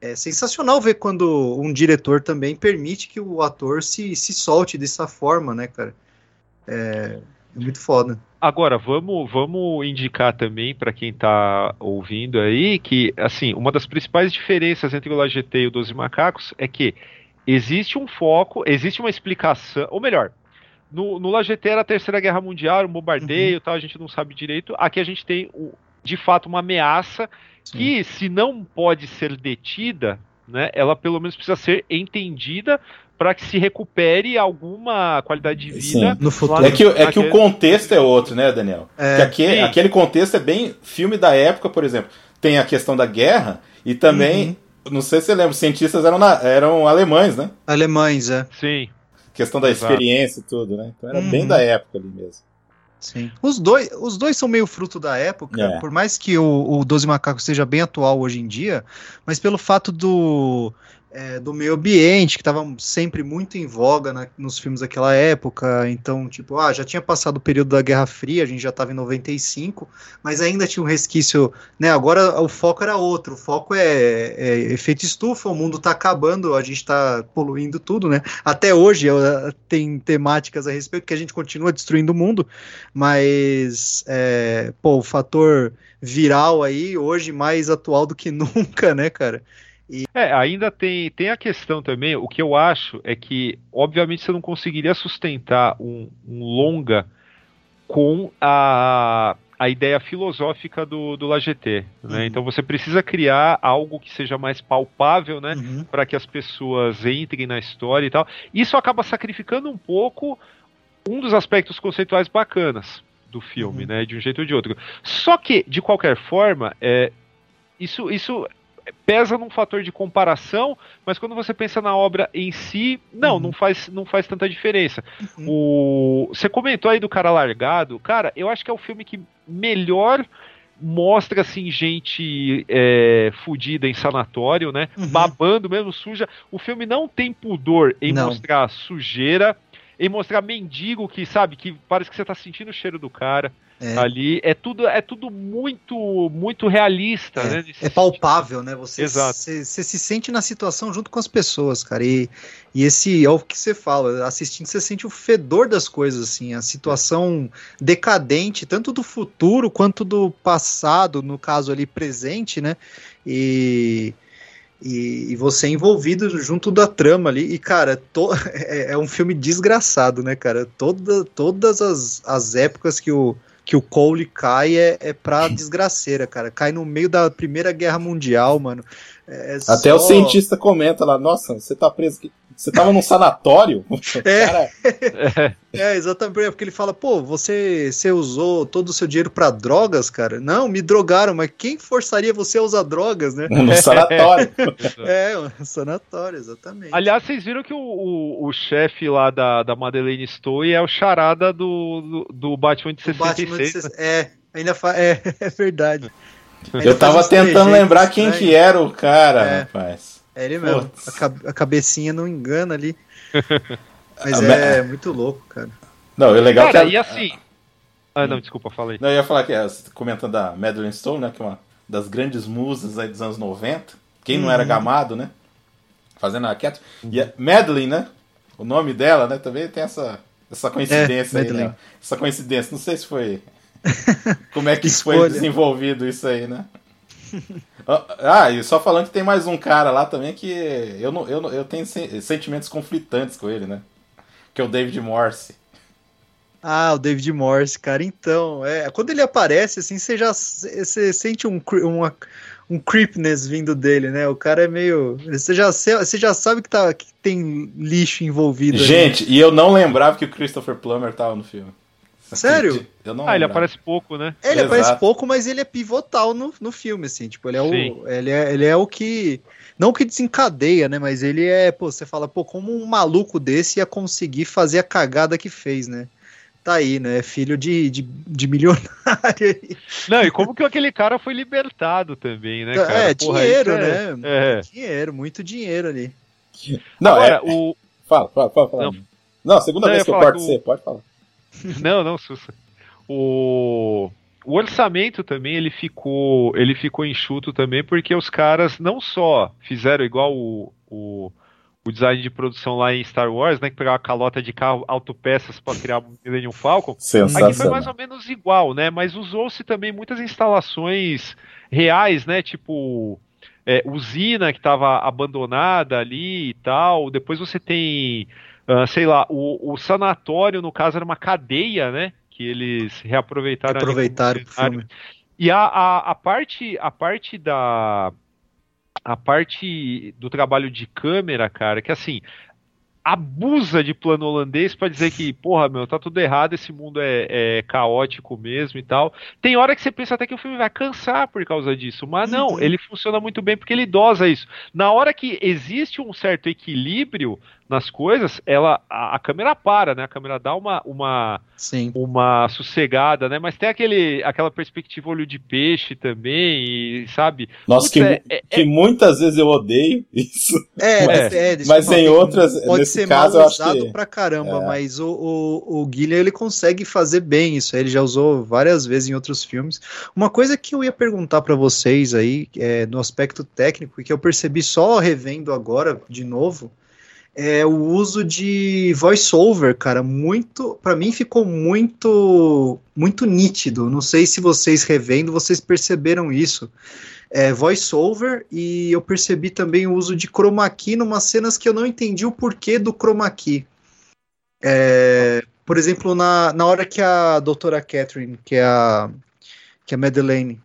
é sensacional ver quando um diretor também permite que o ator se, se solte dessa forma, né, cara? É, é muito foda. Agora, vamos, vamos indicar também para quem está ouvindo aí que, assim, uma das principais diferenças entre o LGT e o Doze Macacos é que existe um foco, existe uma explicação, ou melhor, no, no LGT era a Terceira Guerra Mundial, um bombardeio uhum. tal, a gente não sabe direito. Aqui a gente tem, de fato, uma ameaça Sim. que, se não pode ser detida, né, ela pelo menos precisa ser entendida para que se recupere alguma qualidade de vida Sim, no futuro. É que, é que o contexto é outro, né, Daniel? É, aquele, aquele contexto é bem filme da época, por exemplo. Tem a questão da guerra e também, uhum. não sei se você lembra, os cientistas eram, na, eram alemães, né? Alemães, é. Sim. Questão da Exato. experiência e tudo, né? Então era uhum. bem da época ali mesmo. Sim. Os dois, os dois são meio fruto da época, é. por mais que o, o Doze Macacos seja bem atual hoje em dia, mas pelo fato do é, do meio ambiente, que estava sempre muito em voga na, nos filmes daquela época. Então, tipo, ah, já tinha passado o período da Guerra Fria, a gente já estava em 95, mas ainda tinha um resquício, né? Agora o foco era outro, o foco é, é efeito estufa, o mundo está acabando, a gente está poluindo tudo, né? Até hoje tem temáticas a respeito que a gente continua destruindo o mundo, mas, é, pô, o fator viral aí, hoje mais atual do que nunca, né, cara? E... É, ainda tem, tem a questão também, o que eu acho é que, obviamente, você não conseguiria sustentar um, um longa com a, a ideia filosófica do, do LaGT. Né? Uhum. Então você precisa criar algo que seja mais palpável, né? Uhum. Para que as pessoas entrem na história e tal. Isso acaba sacrificando um pouco um dos aspectos conceituais bacanas do filme, uhum. né? De um jeito ou de outro. Só que, de qualquer forma, é, isso, isso pesa num fator de comparação, mas quando você pensa na obra em si, não, uhum. não, faz, não faz tanta diferença. Uhum. O, você comentou aí do cara largado, cara, eu acho que é o filme que melhor mostra assim gente é, fudida em sanatório, né? Uhum. Babando mesmo suja. O filme não tem pudor em não. mostrar sujeira, em mostrar mendigo que sabe que parece que você tá sentindo o cheiro do cara. É. Ali é tudo é tudo muito muito realista, é, né? É palpável, né? Você, você, você se sente na situação junto com as pessoas, cara. E, e esse é o que você fala, assistindo você sente o fedor das coisas, assim, a situação decadente, tanto do futuro quanto do passado, no caso ali presente, né? E e, e, você é envolvido junto da trama ali. E, cara, to, é, é, um filme desgraçado, né, cara? Toda, todas as, as épocas que o, que o Cole cai é, é pra desgraceira, cara. Cai no meio da Primeira Guerra Mundial, mano. É Até só... o cientista comenta lá, nossa, você tá preso aqui. Você tava num sanatório? É, Cara... é, exatamente, é porque ele fala, pô, você, você usou todo o seu dinheiro para drogas, cara? Não, me drogaram, mas quem forçaria você a usar drogas, né? No sanatório. é, no sanatório, exatamente. Aliás, vocês viram que o, o, o chefe lá da, da Madeleine Stowe é o charada do, do, do Batman de 66. Batman de, né? É, ainda fa... é, é verdade. Ele Eu tava tentando lembrar quem que era o cara, É. rapaz. É ele mesmo. A, ca- a cabecinha não engana ali. Mas é muito louco, cara. Não, o legal Cara, que e a- assim. Ah, não, desculpa, falei. Não, eu ia falar que, é, comentando da Madeline Stone, né, que é uma das grandes musas aí dos anos 90. Quem não era Uhum. gamado, né? Fazendo a Cat. E a Madeline, né? O nome dela, né? Também tem essa, essa coincidência É, aí, né? Essa coincidência. Não sei se foi. Como é que foi desenvolvido isso aí, né? Ah, e só falando que tem mais um cara lá também que eu, não, eu, não- eu tenho sen- sentimentos conflitantes com ele, né? Que é o David Morse. Ah, o David Morse, cara. Então, é, quando ele aparece, assim, você já você sente um, uma, um creepness vindo dele, né? O cara é meio. Você já, você já sabe que, tá, que tem lixo envolvido. ali. Gente, e eu não lembrava que o Christopher Plummer tava no filme. Sério? Eu não Ah, ele aparece pouco, né? Ele Exato. aparece pouco, mas ele é pivotal no, no filme, assim. Tipo, ele é, Sim. o, ele, é, ele é o que. Não o que desencadeia, né? Mas ele é. Pô, você fala, pô, como um maluco desse ia conseguir fazer a cagada que fez, né? Tá aí, né? Filho de, de, de milionário aí. Não, e como que aquele cara foi libertado também, né, cara? É, Porra, dinheiro, é- né? É. Dinheiro, muito dinheiro ali. Não, Agora, é. o. Fala, fala, fala. fala. Não. Não, segunda Não, vez que eu corto você, pode falar. Não, não, Sussa. O, o orçamento também ele ficou ele ficou enxuto também porque os caras não só fizeram igual o, o, o design de produção lá em Star Wars, né, que pegava a calota de carro autopeças para criar o Millennium Falcon. Aqui foi mais ou menos igual, né? Mas usou-se também muitas instalações reais, né? Tipo é, usina que estava abandonada ali e tal. Depois você tem, ah, sei lá, o, o sanatório, no caso, era uma cadeia, né? Que eles reaproveitaram. Aproveitaram o filme. E a, a, a parte a parte da a parte do trabalho de câmera, cara, que assim abusa de plano holandês pra dizer que, porra, meu, tá tudo errado, esse mundo é, é caótico mesmo e tal. Tem hora que você pensa até que o filme vai cansar por causa disso, mas não, ele funciona muito bem porque ele dosa isso. Na hora que existe um certo equilíbrio nas coisas, ela a, a câmera para, né? A câmera dá uma, uma Sim. uma sossegada, né? Mas tem aquele, aquela perspectiva olho de peixe também, e, sabe? Nossa, Putz, que, é- é- que muitas vezes eu odeio isso. É, Mas- é, mas em tem- outras- pode nesse ser caso, mal usado que- pra caramba, é. mas o, o, o Guilherme ele consegue fazer bem isso. Ele já usou várias vezes em outros filmes. Uma coisa que eu ia perguntar pra vocês aí, é, no aspecto técnico, e que eu percebi só revendo agora de novo, é o uso de voice-over, cara, muito, Pra mim ficou muito, muito nítido. Não sei se vocês revendo, vocês perceberam isso. É, voice-over e eu percebi também o uso de chroma key numas cenas que eu não entendi o porquê do chroma key. É, por exemplo, na, na hora que a doutora Catherine, que é a, que é a Madeleine,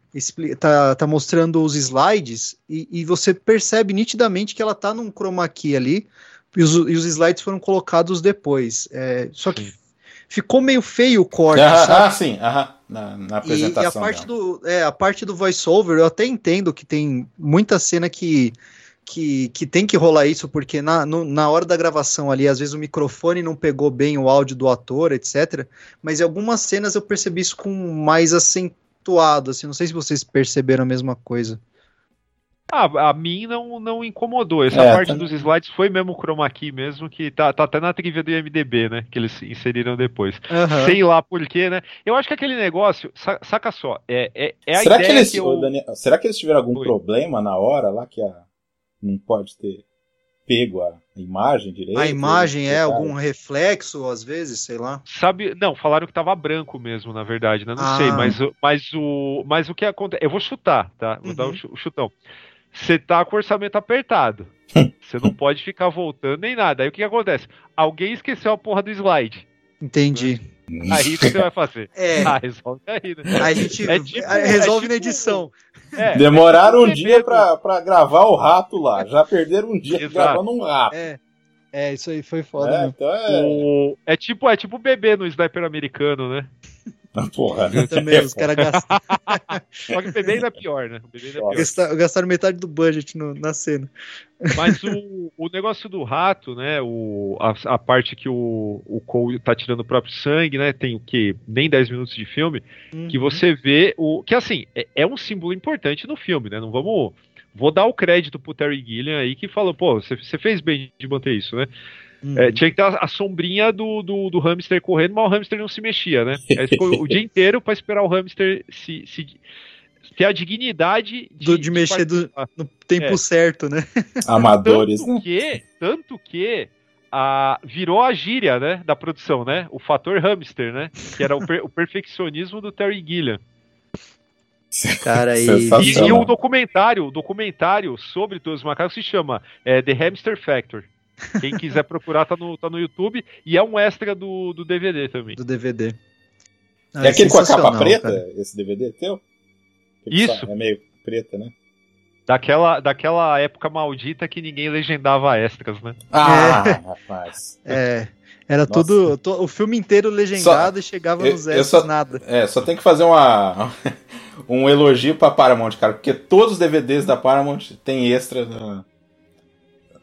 tá, tá mostrando os slides e, e você percebe nitidamente que ela tá num chroma key ali e os, e os slides foram colocados depois. É, só que ficou meio feio o corte, Ah, sabe? ah, sim, aham, na, na E, e apresentação. a parte dela. do é, a parte do voice-over, eu até entendo que tem muita cena que, que, que tem que rolar isso, porque na, no- na hora da gravação ali, às vezes o microfone não pegou bem o áudio do ator, etc. Mas em algumas cenas eu percebi isso com mais acentuado, assim, não sei se vocês perceberam a mesma coisa. Ah, a mim não, não incomodou. Essa É, parte tá- dos slides foi mesmo o chroma key mesmo, que tá, tá até na trivia do IMDB, né? Que eles inseriram depois. Aham. Sei lá por quê, né? Eu acho que aquele negócio, sa- saca só, é, é, é a será, que ideia eles, que eu... Daniel, será que eles tiveram algum Oi. problema na hora lá que a, não pode ter pego a imagem direito? A imagem é algum reflexo, às vezes, sei lá. Sabe, não, falaram que tava branco mesmo, na verdade, né? Não Ah. sei, mas, o- mas o, mas o que acontece? Eu vou chutar, tá? Vou dar o Uhum. chu- o chutão. Você tá com o orçamento apertado. Você não pode ficar voltando nem nada. Aí o que, que acontece? Alguém esqueceu a porra do slide. Entendi. Aí o que você vai fazer? É. Ah, resolve aí, né? A gente É tipo- a- resolve é na tipo- edição. É, Demoraram um é tipo dia pra, pra gravar o rato lá. Já perderam um dia Exato. gravando um rato. É, é isso aí foi foda. É, então é. O- É tipo, é tipo bebê no sniper americano, né? Porra. Também, os caras gastaram, Só que o bebê ainda é pior, né? O bebê ainda é pior. gastaram, gastaram metade do budget no- na cena. Mas o, o negócio do rato, né? O, a, a parte que o, o Cole tá tirando o próprio sangue, né? Tem o que? Nem 10 minutos de filme. Que você vê o. Que assim, é, é um símbolo importante no filme, né? Não vamos. Vou dar o crédito pro Terry Gilliam aí que falou, pô, você fez bem de manter isso, né? Uhum. É, tinha que ter a, sombrinha do, do, do hamster correndo, mas o hamster não se mexia, né? Aí ficou o dia inteiro pra esperar o hamster se, se- ter a dignidade de, Do- de mexer do-. No tempo É. certo, né? Amadores, tanto né? que, tanto que a, virou a gíria, né, da produção, né? O fator hamster, né? Que era o, per- o perfeccionismo do Terry Gilliam. Cara, e- E, e o documentário, o documentário sobre todos os macacos se chama é, The Hamster Factor. Quem quiser procurar tá no, tá no YouTube e é um extra do, do DVD também. Do DVD. Ah, É aquele com a capa preta, cara. esse DVD teu? Aquele Isso. só- É meio preta, né? Daquela, daquela época maldita que ninguém legendava extras, né? Ah, rapaz. É. Era Nossa. tudo. to- o filme inteiro legendado e chegava eu- nos extras só- nada. É, só tem que fazer uma, um elogio pra Paramount, cara, porque todos os DVDs da Paramount tem extra na-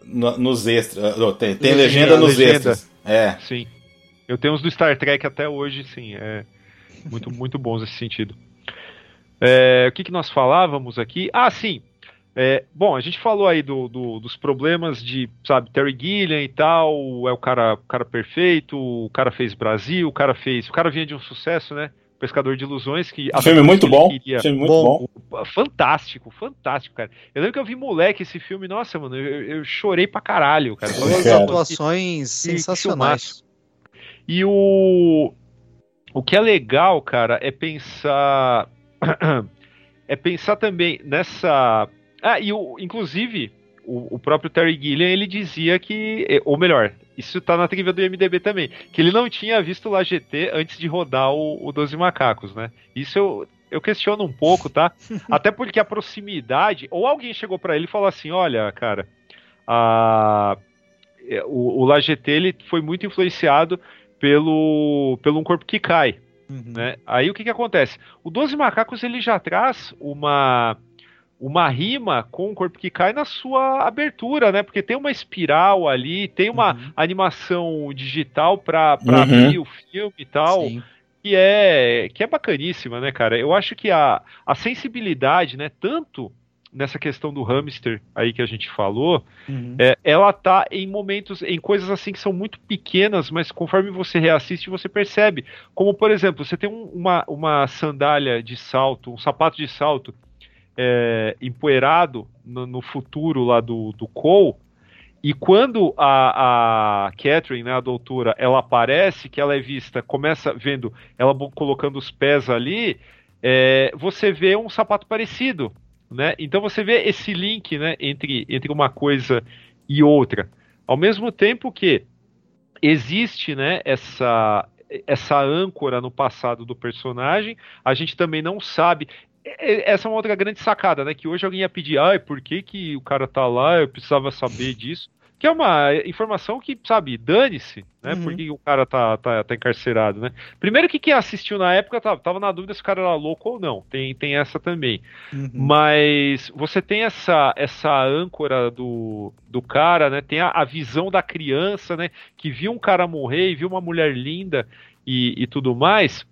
no- nos extras. Tem, tem legenda, Legenda, nos legenda. extras. É. Sim. Eu tenho uns do Star Trek até hoje, sim. É muito, muito bons nesse sentido. É, o que, que nós falávamos aqui? Ah, sim. É, bom, a gente falou aí do, do- dos problemas de, sabe, Terry Gilliam e tal, é o cara, o cara perfeito, o cara fez Brasil, o cara fez. O cara vinha de um sucesso, né? Pescador de Ilusões, que. a filme muito que bom. queria- Filme muito Bom. bom. Fantástico, fantástico, cara. Eu lembro que eu vi moleque esse filme, nossa, mano, eu, eu chorei pra caralho, cara. Duas atuações Que- que sensacionais. E o o que é legal, cara, é pensar é pensar também nessa ah, e o inclusive o, o próprio Terry Gilliam ele dizia que eh, ou melhor, isso tá na trivia do IMDb também, que ele não tinha visto lá GT antes de rodar o, o 12 Macacos, né? Isso eu eu questiono um pouco, tá? Até porque a proximidade, ou alguém chegou pra ele e falou assim: olha, cara, a, é, o, o La GT ele foi muito influenciado pelo, pelo Um Corpo que Cai. Uhum. Né? Aí o que, que acontece? O 12 Macacos ele já traz uma uma rima com o corpo que cai na sua abertura, né? Porque tem uma espiral ali, tem uma Uhum. animação digital para Uhum. abrir o filme e tal Sim. que é que é bacaníssima, né, cara? Eu acho que a, a sensibilidade, né, tanto nessa questão do hamster aí que a gente falou, Uhum. é, ela tá em momentos, em coisas assim que são muito pequenas, mas conforme você reassiste, você percebe. Como, por exemplo, você tem um- uma, uma sandália de salto, um sapato de salto é, empoeirado no, no futuro lá do, do Cole, e quando a, a Catherine, né, a doutora, ela aparece, que ela é vista, começa vendo ela colocando os pés ali, é, você vê um sapato parecido, né? Então você vê esse link, né, entre, entre uma coisa e outra. Ao mesmo tempo que existe, né, essa essa âncora no passado do personagem, a gente também não sabe. E- e- Essa é uma outra grande sacada, né? Que hoje alguém ia pedir, ai, por que, que o cara tá lá? Eu precisava saber disso. Que é uma informação que, sabe, dane-se, né? Uhum. Por que que o cara tá, tá, tá encarcerado, né? Primeiro que quem assistiu na época tava, tava na dúvida se o cara era louco ou não. Tem, tem essa também. Uhum. Mas você tem essa, essa âncora do, do cara, né? Tem a, a visão da criança, né? Que viu um cara morrer e viu uma mulher linda e, e tudo mais.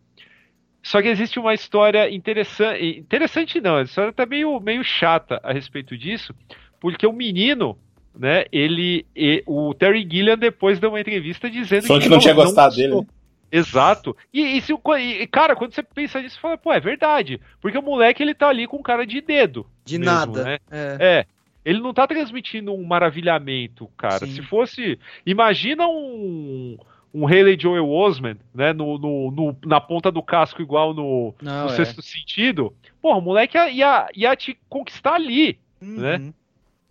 Só que existe uma história interessante. Interessante não, a história tá meio, meio chata a respeito disso, porque o menino, né? Ele. e- o Terry Gilliam depois deu uma entrevista dizendo Falando que não tinha gostado dele, gostou. né? Exato. E, e se e, cara, quando você pensa nisso, você fala, pô, é verdade. Porque o moleque ele tá ali com cara de dedo. De mesmo, nada. né? É. É. Ele não tá transmitindo um maravilhamento, cara. Sim. Se fosse. Imagina um. Um Haley Joel Osment, né? No, no, no- na ponta do casco, igual no, Não, no é. sexto sentido. Porra, o moleque ia, ia, ia te conquistar ali. né?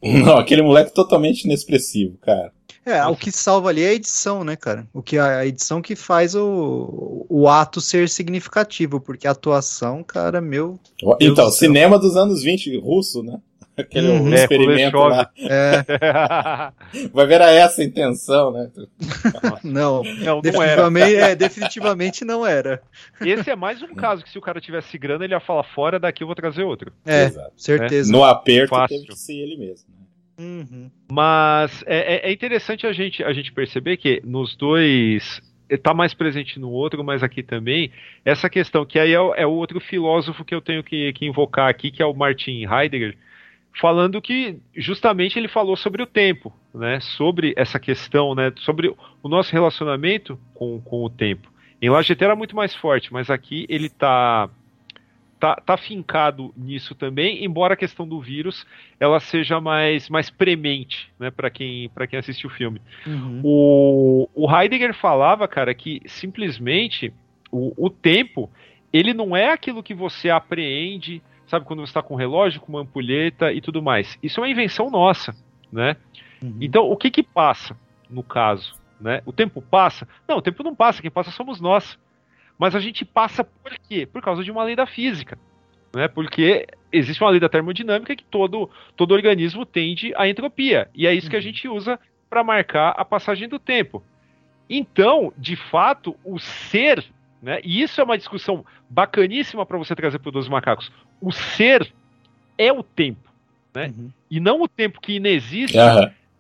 Uhum. Não, aquele moleque totalmente inexpressivo, cara. É, o que salva ali é a edição, né, cara? O que a a edição que faz o, o ato ser significativo, porque a atuação, cara, meu. Deus Então, céu. cinema dos anos 20, russo, né? Aquele Uhum. um É, experimento quando lá. É, É. Vai ver a essa intenção, né? não. Não, não era. Definitivamente, é, definitivamente não era. Esse é mais um caso que se o cara tivesse grana, ele ia falar fora daqui eu vou trazer outro. É, Exato. certeza. No aperto Fácil. teve que ser ele mesmo. né? Uhum. Mas é, é- é interessante a gente, a gente perceber que nos dois está mais presente no outro, mas aqui também essa questão que aí é, o- é o outro filósofo que eu tenho que, que invocar aqui, que é o Martin Heidegger, falando que justamente ele falou sobre o tempo, né? Sobre essa questão, né? Sobre o nosso relacionamento com, com o tempo. Em La Jetée era muito mais forte, mas aqui ele tá tá, tá fincado nisso também, embora a questão do vírus ela seja mais, mais premente, né, para quem, pra quem assistiu o filme. Uhum. O, o Heidegger falava, cara, que simplesmente o, o tempo ele não é aquilo que você apreende, sabe, quando você está com um relógio, com uma ampulheta e tudo mais. Isso é uma invenção nossa, né? Uhum. Então, o que que passa no caso, né? O tempo passa? Não, o tempo não passa, quem passa somos nós. Mas a gente passa por quê? Por causa de uma lei da física, né? Porque existe uma lei da termodinâmica que todo, todo organismo tende à entropia, e é isso que a gente usa para marcar a passagem do tempo. Então, de fato, o ser, né? E isso é uma discussão bacaníssima para você trazer para o Dos Macacos. O ser é o tempo, né? Uhum. E não o tempo que inexiste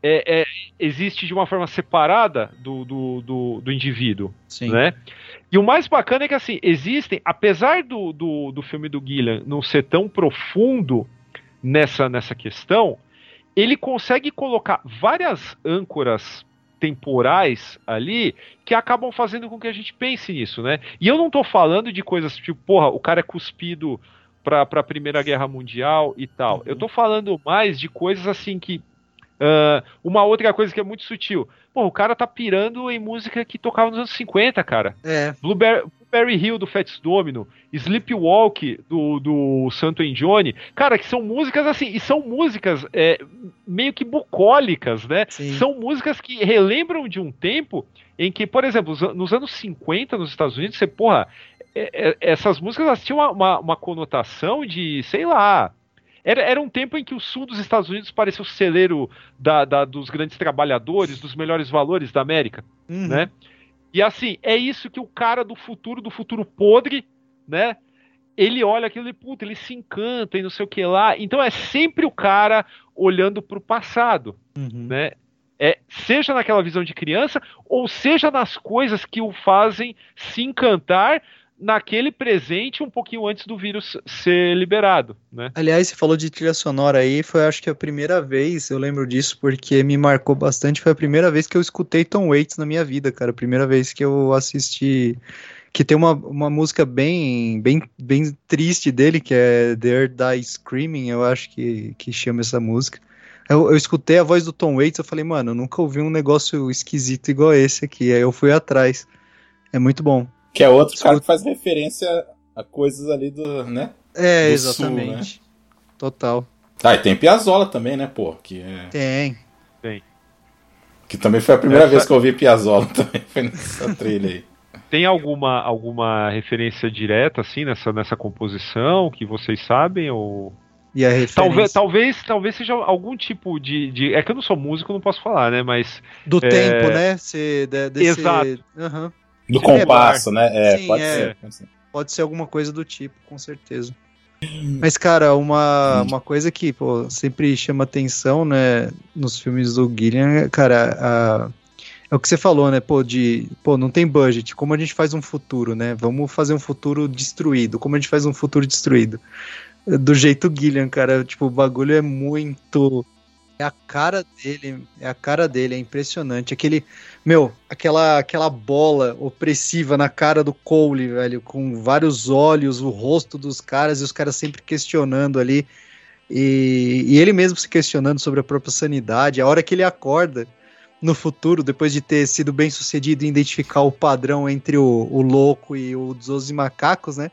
é, é, existe de uma forma separada do, do, do, do indivíduo, Sim. né? E o mais bacana é que, assim, existem, apesar do, do, do filme do Gillian não ser tão profundo nessa, nessa questão, ele consegue colocar várias âncoras temporais ali que acabam fazendo com que a gente pense nisso, né? E eu não tô falando de coisas tipo, porra, o cara é cuspido pra, pra Primeira Guerra Mundial e tal. Eu tô falando mais de coisas assim que ah, uma outra coisa que é muito sutil. Pô, o cara tá pirando em música que tocava nos anos 50, cara. É, Blueberry, Blueberry Hill do Fats Domino, Sleepwalk do, do Santo Johnny, cara, que são músicas assim, e são músicas é, meio que bucólicas, né? Sim. São músicas que relembram de um tempo em que, por exemplo, nos anos 50 nos Estados Unidos, você, porra, é- é- essas músicas elas tinham uma, uma, uma conotação de, sei lá. Era, era um tempo em que o sul dos Estados Unidos parecia o celeiro da, da- dos grandes trabalhadores, dos melhores valores da América Uhum. né? E assim, é isso que o cara do futuro, do futuro podre, né? Ele olha aquilo e, puta, ele se encanta e não sei o que lá. Então é sempre o cara olhando pro passado, Uhum. né? É, seja naquela visão de criança, ou seja nas coisas que o fazem se encantar naquele presente um pouquinho antes do vírus ser liberado, né? Aliás, você falou de trilha sonora aí, foi acho que a primeira vez, eu lembro disso porque me marcou bastante, foi a primeira vez que eu escutei Tom Waits na minha vida, cara, a primeira vez que eu assisti, que tem uma, uma música bem, bem, bem triste dele, que é There Die Screaming, eu acho que, que chama essa música. Eu, eu escutei a voz do Tom Waits, eu falei, mano, eu nunca ouvi um negócio esquisito igual esse aqui, aí eu fui atrás. É muito bom. Que é outro cara que faz referência a coisas ali do, né? É, Do sul, exatamente. Total. Ah, e tem Piazzolla também, né, pô? Que, é- Tem. que também foi a primeira Essa- vez que eu ouvi Piazzolla também, foi nessa trilha aí. Tem alguma, alguma referência direta, assim, nessa, nessa composição que vocês sabem? Ou... E a referência Talvez, talvez, talvez seja algum tipo de, de- É que eu não sou músico, não posso falar, né? Mas. do é, tempo, né? Se, de, desse- Exato. Aham. Do compasso, né? É, Sim, pode é. ser. pode ser. Pode ser alguma coisa do tipo, com certeza. Mas, cara, uma, uma coisa que pô, sempre chama atenção, né, nos filmes do Gillian, cara, a- é o que você falou, né, pô, de, pô, não tem budget, como a gente faz um futuro, né, vamos fazer um futuro destruído, como a gente faz um futuro destruído? Do jeito Gillian, cara, tipo, o bagulho é muito... É a cara dele, é a cara dele, é impressionante. Aquele, meu, aquela, aquela bola opressiva na cara do Cole, velho, com vários olhos, o rosto dos caras e os caras sempre questionando ali. E, e ele mesmo se questionando sobre a própria sanidade. A hora que ele acorda no futuro, depois de ter sido bem sucedido em identificar o padrão entre o, o louco e os 12 macacos, né?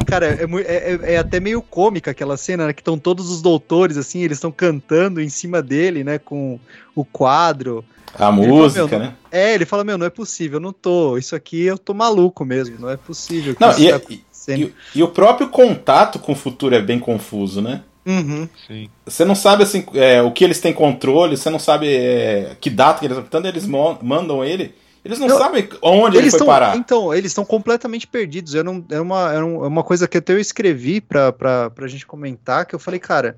E, cara, é, é- é- é até meio cômica aquela cena, né? Que estão todos os doutores, assim, eles estão cantando em cima dele, né? Com o quadro. A Ele música, meu, né? É, ele fala, meu, não é possível, eu não tô. Isso aqui eu tô maluco mesmo, não é possível. que Não, isso e, tá acontecendo." e- e o próprio contato com o futuro é bem confuso, né? Uhum. Sim. Você não sabe assim é, o que eles têm controle, você não sabe é, que data que eles. Portanto, eles mandam ele. Eles não Eu- sabem onde ele Eles foi tão, parar. Então, eles estão completamente perdidos. Eu não, é, uma, é um- é uma coisa que até eu escrevi pra, pra, pra gente comentar, que eu falei, cara,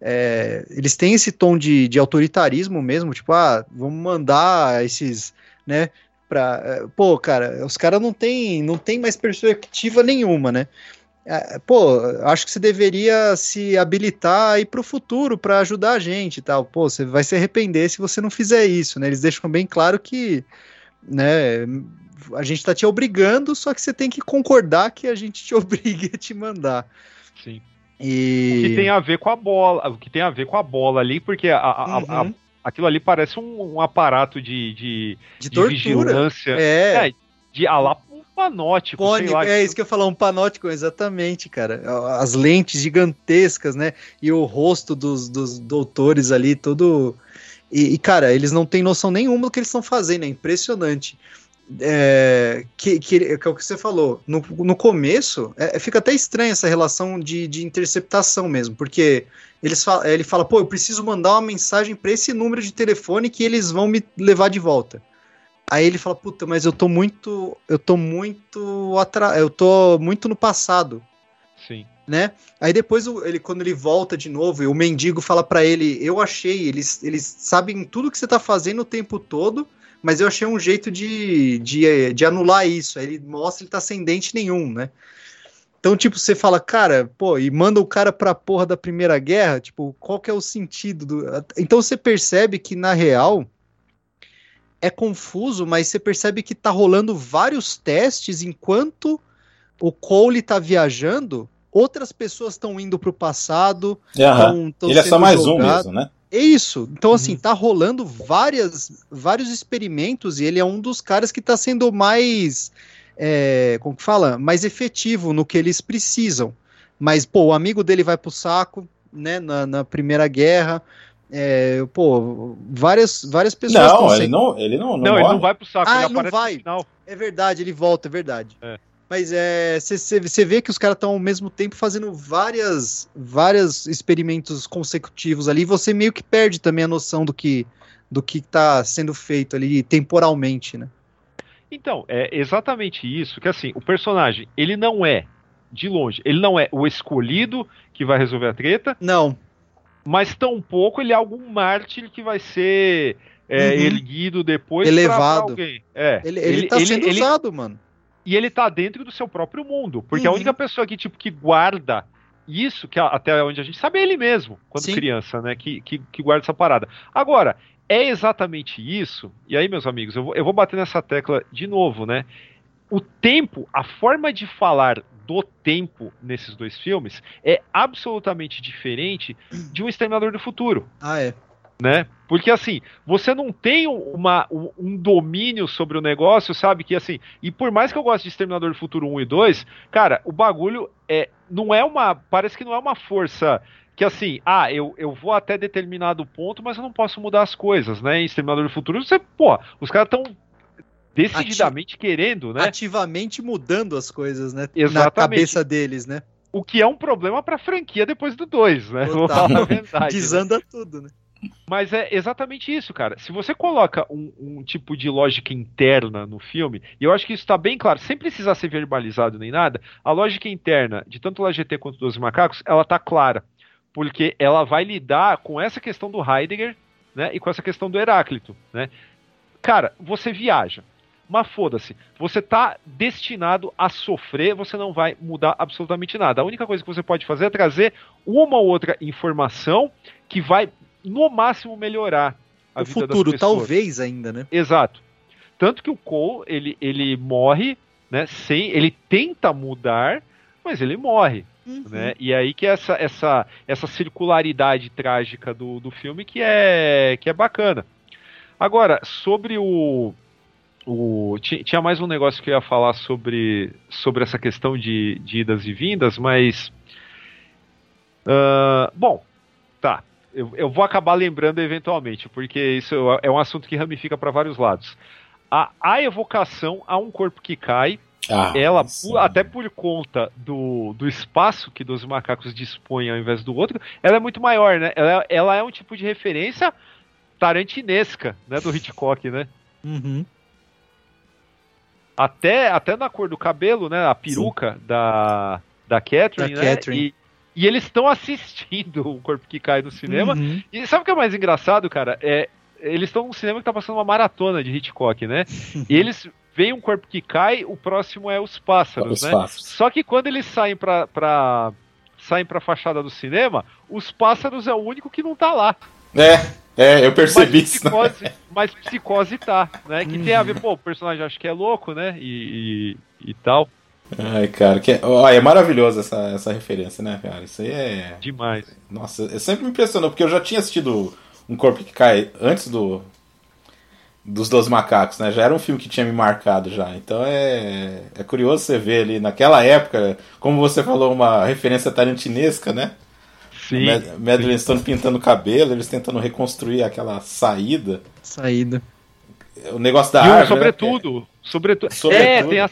é, eles têm esse tom de, de autoritarismo mesmo, tipo, ah, vamos mandar esses, né, pra... é, Pô, cara, os caras não tem, não tem mais perspectiva nenhuma, né? É, Pô, acho que você deveria se habilitar aí pro futuro para ajudar a gente e tal. Pô, você vai se arrepender se você não fizer isso, né? Eles deixam bem claro que né? A gente tá te obrigando, só que você tem que concordar que a gente te obriga a te mandar. Sim. E O que tem a ver com a bola, o que tem a ver com a bola ali, porque a- a- a- a- Uhum. aquilo ali parece um, um aparato de, de, de de tortura. vigilância. É, É, de a lá panótico, sei pânico, lá. é isso que eu falar, um panótico, exatamente, cara. As lentes gigantescas, né? E o rosto dos, dos doutores ali, todo. E, e, cara, eles não têm noção nenhuma do que eles estão fazendo, é impressionante. É, que, que, que é o que você falou. No, no começo, é, fica até estranha essa relação de, de interceptação mesmo, porque eles fala, ele fala, pô, eu preciso mandar uma mensagem para esse número de telefone que eles vão me levar de volta. Aí ele fala, puta, mas eu tô muito. Eu tô muito atra... Eu tô muito no passado, Sim. né? Aí depois ele, quando ele volta de novo, e o mendigo fala pra ele, eu achei, eles, eles sabem tudo que você tá fazendo o tempo todo, mas eu achei um jeito de, de, de anular isso. Aí ele mostra ele tá sem dente nenhum, né? Então, tipo, você fala, cara, pô, e manda o cara pra porra da Primeira Guerra, tipo, qual que é o sentido do. Então você percebe que, na real, é confuso, mas você percebe que tá rolando vários testes enquanto o Cole tá viajando, outras pessoas estão indo pro passado. Aham. tão- tão Ele é só mais um jogados. mesmo, né? É isso. Então, assim, Uhum. tá rolando várias, vários experimentos e ele é um dos caras que tá sendo mais. é, como que fala? Mais efetivo no que eles precisam. Mas, pô, o amigo dele vai pro saco, né? Na, na Primeira Guerra. É, pô, várias, várias pessoas Não, ele não, ele não, não, Não, ele não vai pro saco, Ah, ele ele não vai. no final. É verdade, ele volta, é verdade. É. Mas é, você vê que os caras estão ao mesmo tempo fazendo várias, várias experimentos consecutivos ali, e você meio que perde também a noção do que do que tá sendo feito ali temporalmente, né? Então, é exatamente isso, que assim, o personagem, ele não é, de longe, ele não é o escolhido que vai resolver a treta, Não, mas tampouco ele é algum mártir que vai ser é, Uhum. erguido depois Elevado. alguém. É, ele, ele, tá sendo ele- usado, mano. e ele tá dentro do seu próprio mundo, porque a Uhum. única pessoa que tipo que guarda isso, que a- até onde a gente sabe é ele mesmo, quando Sim. criança, né, que, que, que guarda essa parada. Agora, é exatamente isso, e aí, meus amigos, eu vou, eu vou bater nessa tecla de novo, né? O tempo, a forma de falar do tempo nesses dois filmes é absolutamente diferente de um Exterminador do Futuro Ah, é. né? Porque assim, você não tem uma, um, domínio sobre o negócio, sabe? Que assim, e por mais que eu goste de Exterminador do Futuro 1 e 2, cara, o bagulho é, não é uma. Parece que não é uma força que assim, ah, eu, eu vou até determinado ponto, mas eu não posso mudar as coisas, né? Em Exterminador do Futuro, você, pô, os caras estão decididamente querendo, né? Ativamente mudando as coisas, né? Na Exatamente. cabeça deles, né? O que é um problema pra franquia depois do 2, né? A né? Desanda tudo, né? Mas é exatamente isso, cara. Se você coloca um, um tipo de lógica interna no filme, e eu acho que isso está bem claro, sem precisar ser verbalizado nem nada, a lógica interna de tanto o GT quanto dos macacos, ela tá clara. Porque ela vai lidar com essa questão do Heidegger, né? E com essa questão do Heráclito, né? Cara, você viaja. Mas foda-se, você tá destinado a sofrer, você não vai mudar absolutamente nada. A única coisa que você pode fazer é trazer uma ou outra informação que vai no máximo melhorar a o vida futuro, das pessoas. talvez ainda, né? Exato. Tanto que o Cole, ele, ele morre, né, sem, ele tenta mudar, mas ele morre, Uhum. né? E aí que é essa essa essa circularidade trágica do, do filme que é que é bacana. Agora, sobre o o, ti- tinha mais um negócio que eu ia falar sobre, sobre essa questão de, de idas e vindas, mas. ah, bom, tá. Eu, eu vou acabar lembrando eventualmente, porque isso é um assunto que ramifica para vários lados. A, a evocação a um corpo que cai Ah, ela, por- até por conta do, do espaço que dos macacos dispõem ao invés do outro, ela é muito maior, né? Ela, ela é um tipo de referência tarantinesca, né? Do Hitchcock, né? Uhum. Até, até na cor do cabelo, né? A peruca da, da Catherine, Da né? Catherine. E, e eles estão assistindo o corpo que cai no cinema. Uhum. E sabe o que é mais engraçado, cara? É, eles estão num cinema que tá passando uma maratona de Hitchcock, né? e eles veem um corpo que cai, o próximo é os pássaros, Os né? pássaros. Só que quando eles saem pra, pra, saem pra fachada do cinema, os pássaros é o único que não tá lá. É, é, eu percebi mas isso. né? psicose, mas psicose tá, né? Que tem a ver, pô, o personagem acho que é louco, né? E, e, e tal. Ai, cara, que, ó, é maravilhoso essa, essa referência, né, cara? Isso aí é. Demais. Nossa, eu sempre me impressionou, porque eu já tinha assistido Um Corpo que Cai antes do. Dos Dois Macacos, né? Já era um filme que tinha me marcado já. Então é, é curioso você ver ali naquela época, como você falou, uma referência tarantinesca, né? Sim. Mad- Madeline Stone pintando o cabelo, eles tentando reconstruir aquela saída. Saída. O negócio da E árvore. né? sobretudo, sobretudo. Sobretudo. É, tem a,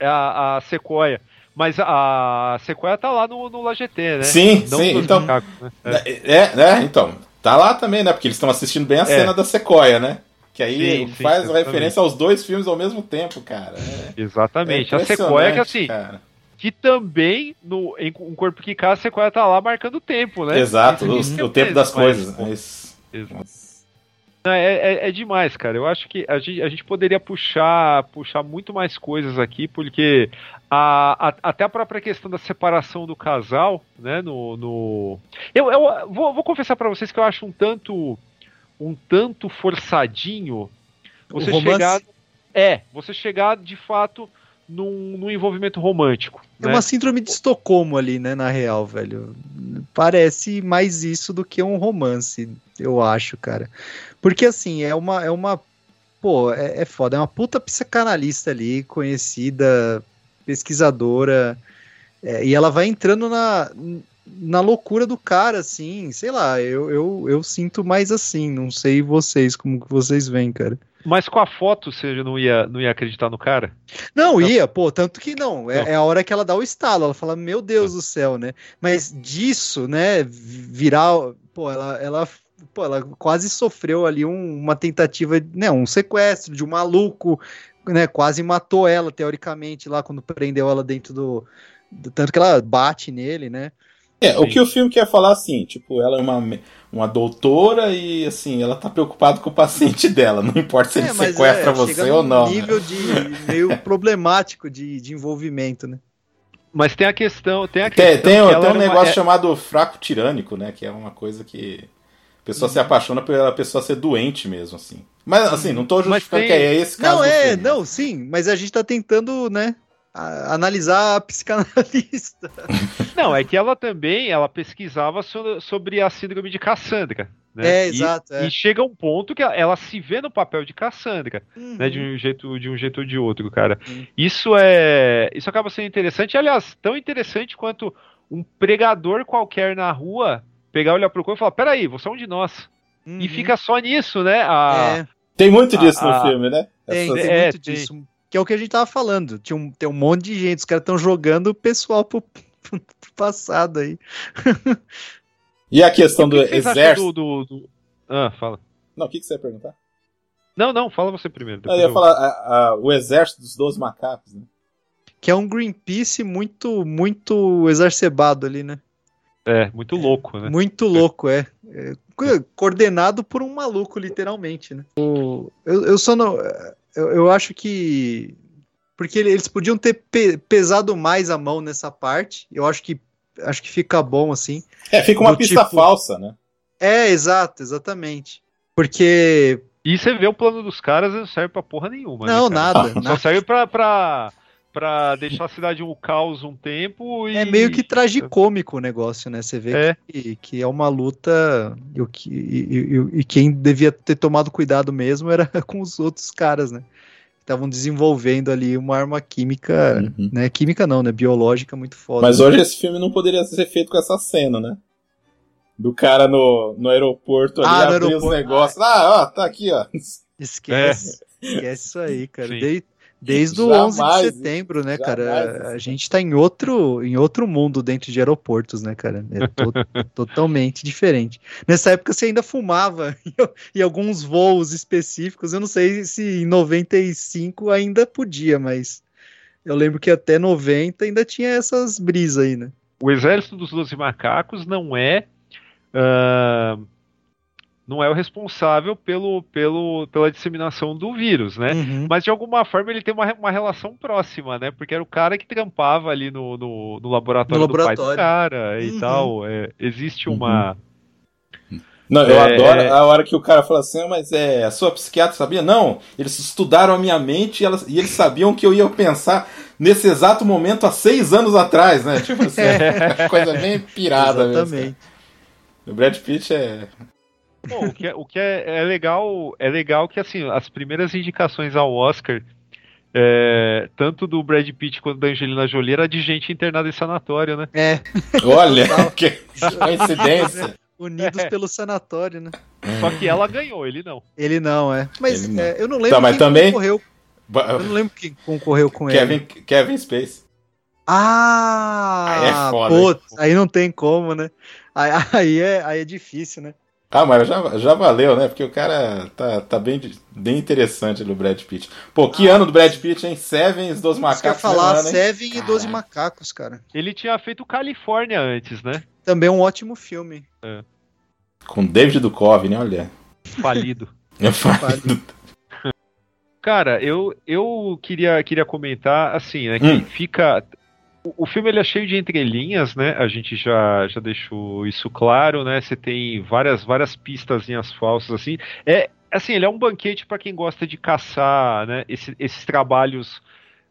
a, a Sequoia. Mas a, Sequoia tá lá no, no LaGT, né? Sim, Não sim, então- macacos, né? É. É, é, é, então. Tá lá também, né? Porque eles estão assistindo bem a cena da Sequoia, né? Que aí Sim, sim, faz exatamente. referência aos dois filmes ao mesmo tempo, cara. É, Exatamente. é a Sequoia que assim, cara. Que também no, em um corpo que cai, a Sequoia tá lá marcando o tempo, né? Exato, o, que o é tempo das coisas. Exato. Não, é, é, é demais, cara. Eu acho que a gente, a gente poderia puxar, puxar muito mais coisas aqui, porque a, a- até a própria questão da separação do casal, né? No, no... Eu, eu vou, vou confessar pra vocês que eu acho um tanto, um tanto forçadinho você chegar, é, você chegar de fato num, num envolvimento romântico. É né? uma síndrome de Estocolmo ali, né, na real, velho. Parece mais isso do que um romance, eu acho, cara. Porque assim, é uma. É uma pô, é, é foda. É uma puta psicanalista ali, conhecida, pesquisadora. é, e ela vai entrando na, na loucura do cara, assim. Sei lá, eu, eu, eu sinto mais assim. Não sei vocês, como que vocês veem, cara. Mas com a foto você não ia, não ia acreditar no cara? Não, ia, pô, tanto que não. É, Não. é a hora que ela dá o estalo, ela fala, meu Deus do céu, né? Mas disso, né, virar, pô, ela, ela, pô, ela quase sofreu ali um- uma tentativa, né, um sequestro de um maluco, né, quase matou ela, teoricamente, lá quando prendeu ela dentro do, do- tanto que ela bate nele, né? É, o que o filme quer falar assim, tipo, ela é uma, uma doutora e assim, ela tá preocupada com o paciente dela, não importa se ele É, mas sequestra é, você chega ou não. né? nível de meio problemático de, de envolvimento, né? Mas tem a questão, tem a Tem, questão tem, que tem um uma- negócio é- chamado fraco tirânico, né? Que é uma coisa que a pessoa Uhum. se apaixona pela pessoa ser doente mesmo, assim. Mas assim, não tô justificando tem- que é esse caso Não, é, filme. não, sim, mas a gente tá tentando, né, a- analisar a psicanalista. Não, é que ela também, ela pesquisava so- sobre a síndrome de Cassandra. Né? É, E- exato, é. E chega um ponto que ela, ela se vê no papel de Cassandra, Uhum. né? De um jeito, de um jeito ou de outro, cara. Sim. Isso é, isso acaba sendo interessante. Aliás, tão interessante quanto um pregador qualquer na rua pegar, olhar pro corpo e falar: "Peraí, você é um de nós." Uhum. E fica só nisso, né? A, É, Tem muito disso Ah, no filme, né? tem, Essas- tem É, muito tem. Que é o que a gente tava falando. Tinha um, tem um monte de gente, os caras estão jogando o pessoal pro, pro passado aí. E a questão do que exército. do, do- do- Ah, fala. Não, o que, que você ia perguntar? Não, não, fala você primeiro. Eu ia eu- falar a- a- o exército dos 12 macacos, né? Que é um Greenpeace muito, muito exacerbado ali, né? É, muito louco, né? Muito louco, é. É, co- coordenado por um maluco, literalmente, né? O- eu, eu só não. Eu, eu acho que. Porque ele- eles podiam ter pe- pesado mais a mão nessa parte. Eu acho que acho que fica bom assim. É, fica uma pista tipo- falsa, né? É, exato, exatamente. Porque. E você vê o plano dos caras não serve pra porra nenhuma. né, Não, cara? nada. Só nada. serve pra, pra, pra deixar a cidade um caos um tempo e. É meio que tragicômico o negócio, né? Você vê É. que, que é uma luta e, o que, e, e- e quem devia ter tomado cuidado mesmo era com os outros caras, né? Estavam desenvolvendo ali uma arma química, Uhum. né? Química não, né? Biológica muito foda. Mas hoje esse filme não poderia ser feito com essa cena, né? Do cara no, no aeroporto ali Ah, abrir os negócios. Ah, ó, tá aqui, ó. Esquece, esquece isso aí, cara. Sim. Dei- Desde o 11 de setembro, né, cara? A gente tá em outro, em outro mundo dentro de aeroportos, né, cara? É to totalmente diferente. Nessa época você ainda fumava em alguns voos específicos. Eu não sei se em 95 ainda podia, mas eu lembro que até 90 ainda tinha essas brisas aí, né? O exército dos Doze Macacos não é. Uh não é o responsável pelo, pelo, pela disseminação do vírus, né? Uhum. Mas de alguma forma ele tem uma, uma relação próxima, né? Porque era o cara que trampava ali no, no, no laboratório, no laboratório do pai do cara uhum. e tal. É, existe uma. Uhum. Não, eu é, adoro a hora que o cara fala assim, mas é, a sua psiquiatra sabia? Não, eles estudaram a minha mente e, elas, e eles sabiam que eu ia pensar nesse exato momento há seis anos atrás, né? Tipo assim, é. coisa bem pirada Exatamente. mesmo. O Brad Pitt é Bom, o que, é, o que é, é, legal é legal que assim as primeiras indicações ao Oscar é, tanto do Brad Pitt quanto da Angelina Jolie era de gente internada em sanatório, né? É. Olha, que coincidência. Unidos é. pelo sanatório, né? Só que ela ganhou, ele não. Ele não, é. Mas não. É, eu não lembro tá, mas quem também... concorreu. Eu não lembro quem concorreu com Kevin, ele. Kevin Space. Ah! Aí é foda. Putz, aí não tem como, né? Aí, aí, é, aí é difícil, né? Ah, mas já, já valeu, né? Porque o cara tá, tá bem, bem interessante no Brad Pitt. Pô, que ah, ano do Brad Pitt, hein? Sevens, Doze Macacos. Quer falar ano, Seven e Doze Macacos, cara. Ele tinha feito Califórnia antes, né? Também um ótimo filme. É. Com David Duchovny, olha. Falido. é falido. Cara, eu, eu queria, queria comentar, assim, né, que hum. fica o, filme ele é cheio de entrelinhas, né? A gente já, já deixou isso claro, né? Você tem várias várias pistazinhas falsas assim. É assim, ele é um banquete para quem gosta de caçar, né? Esse, esses trabalhos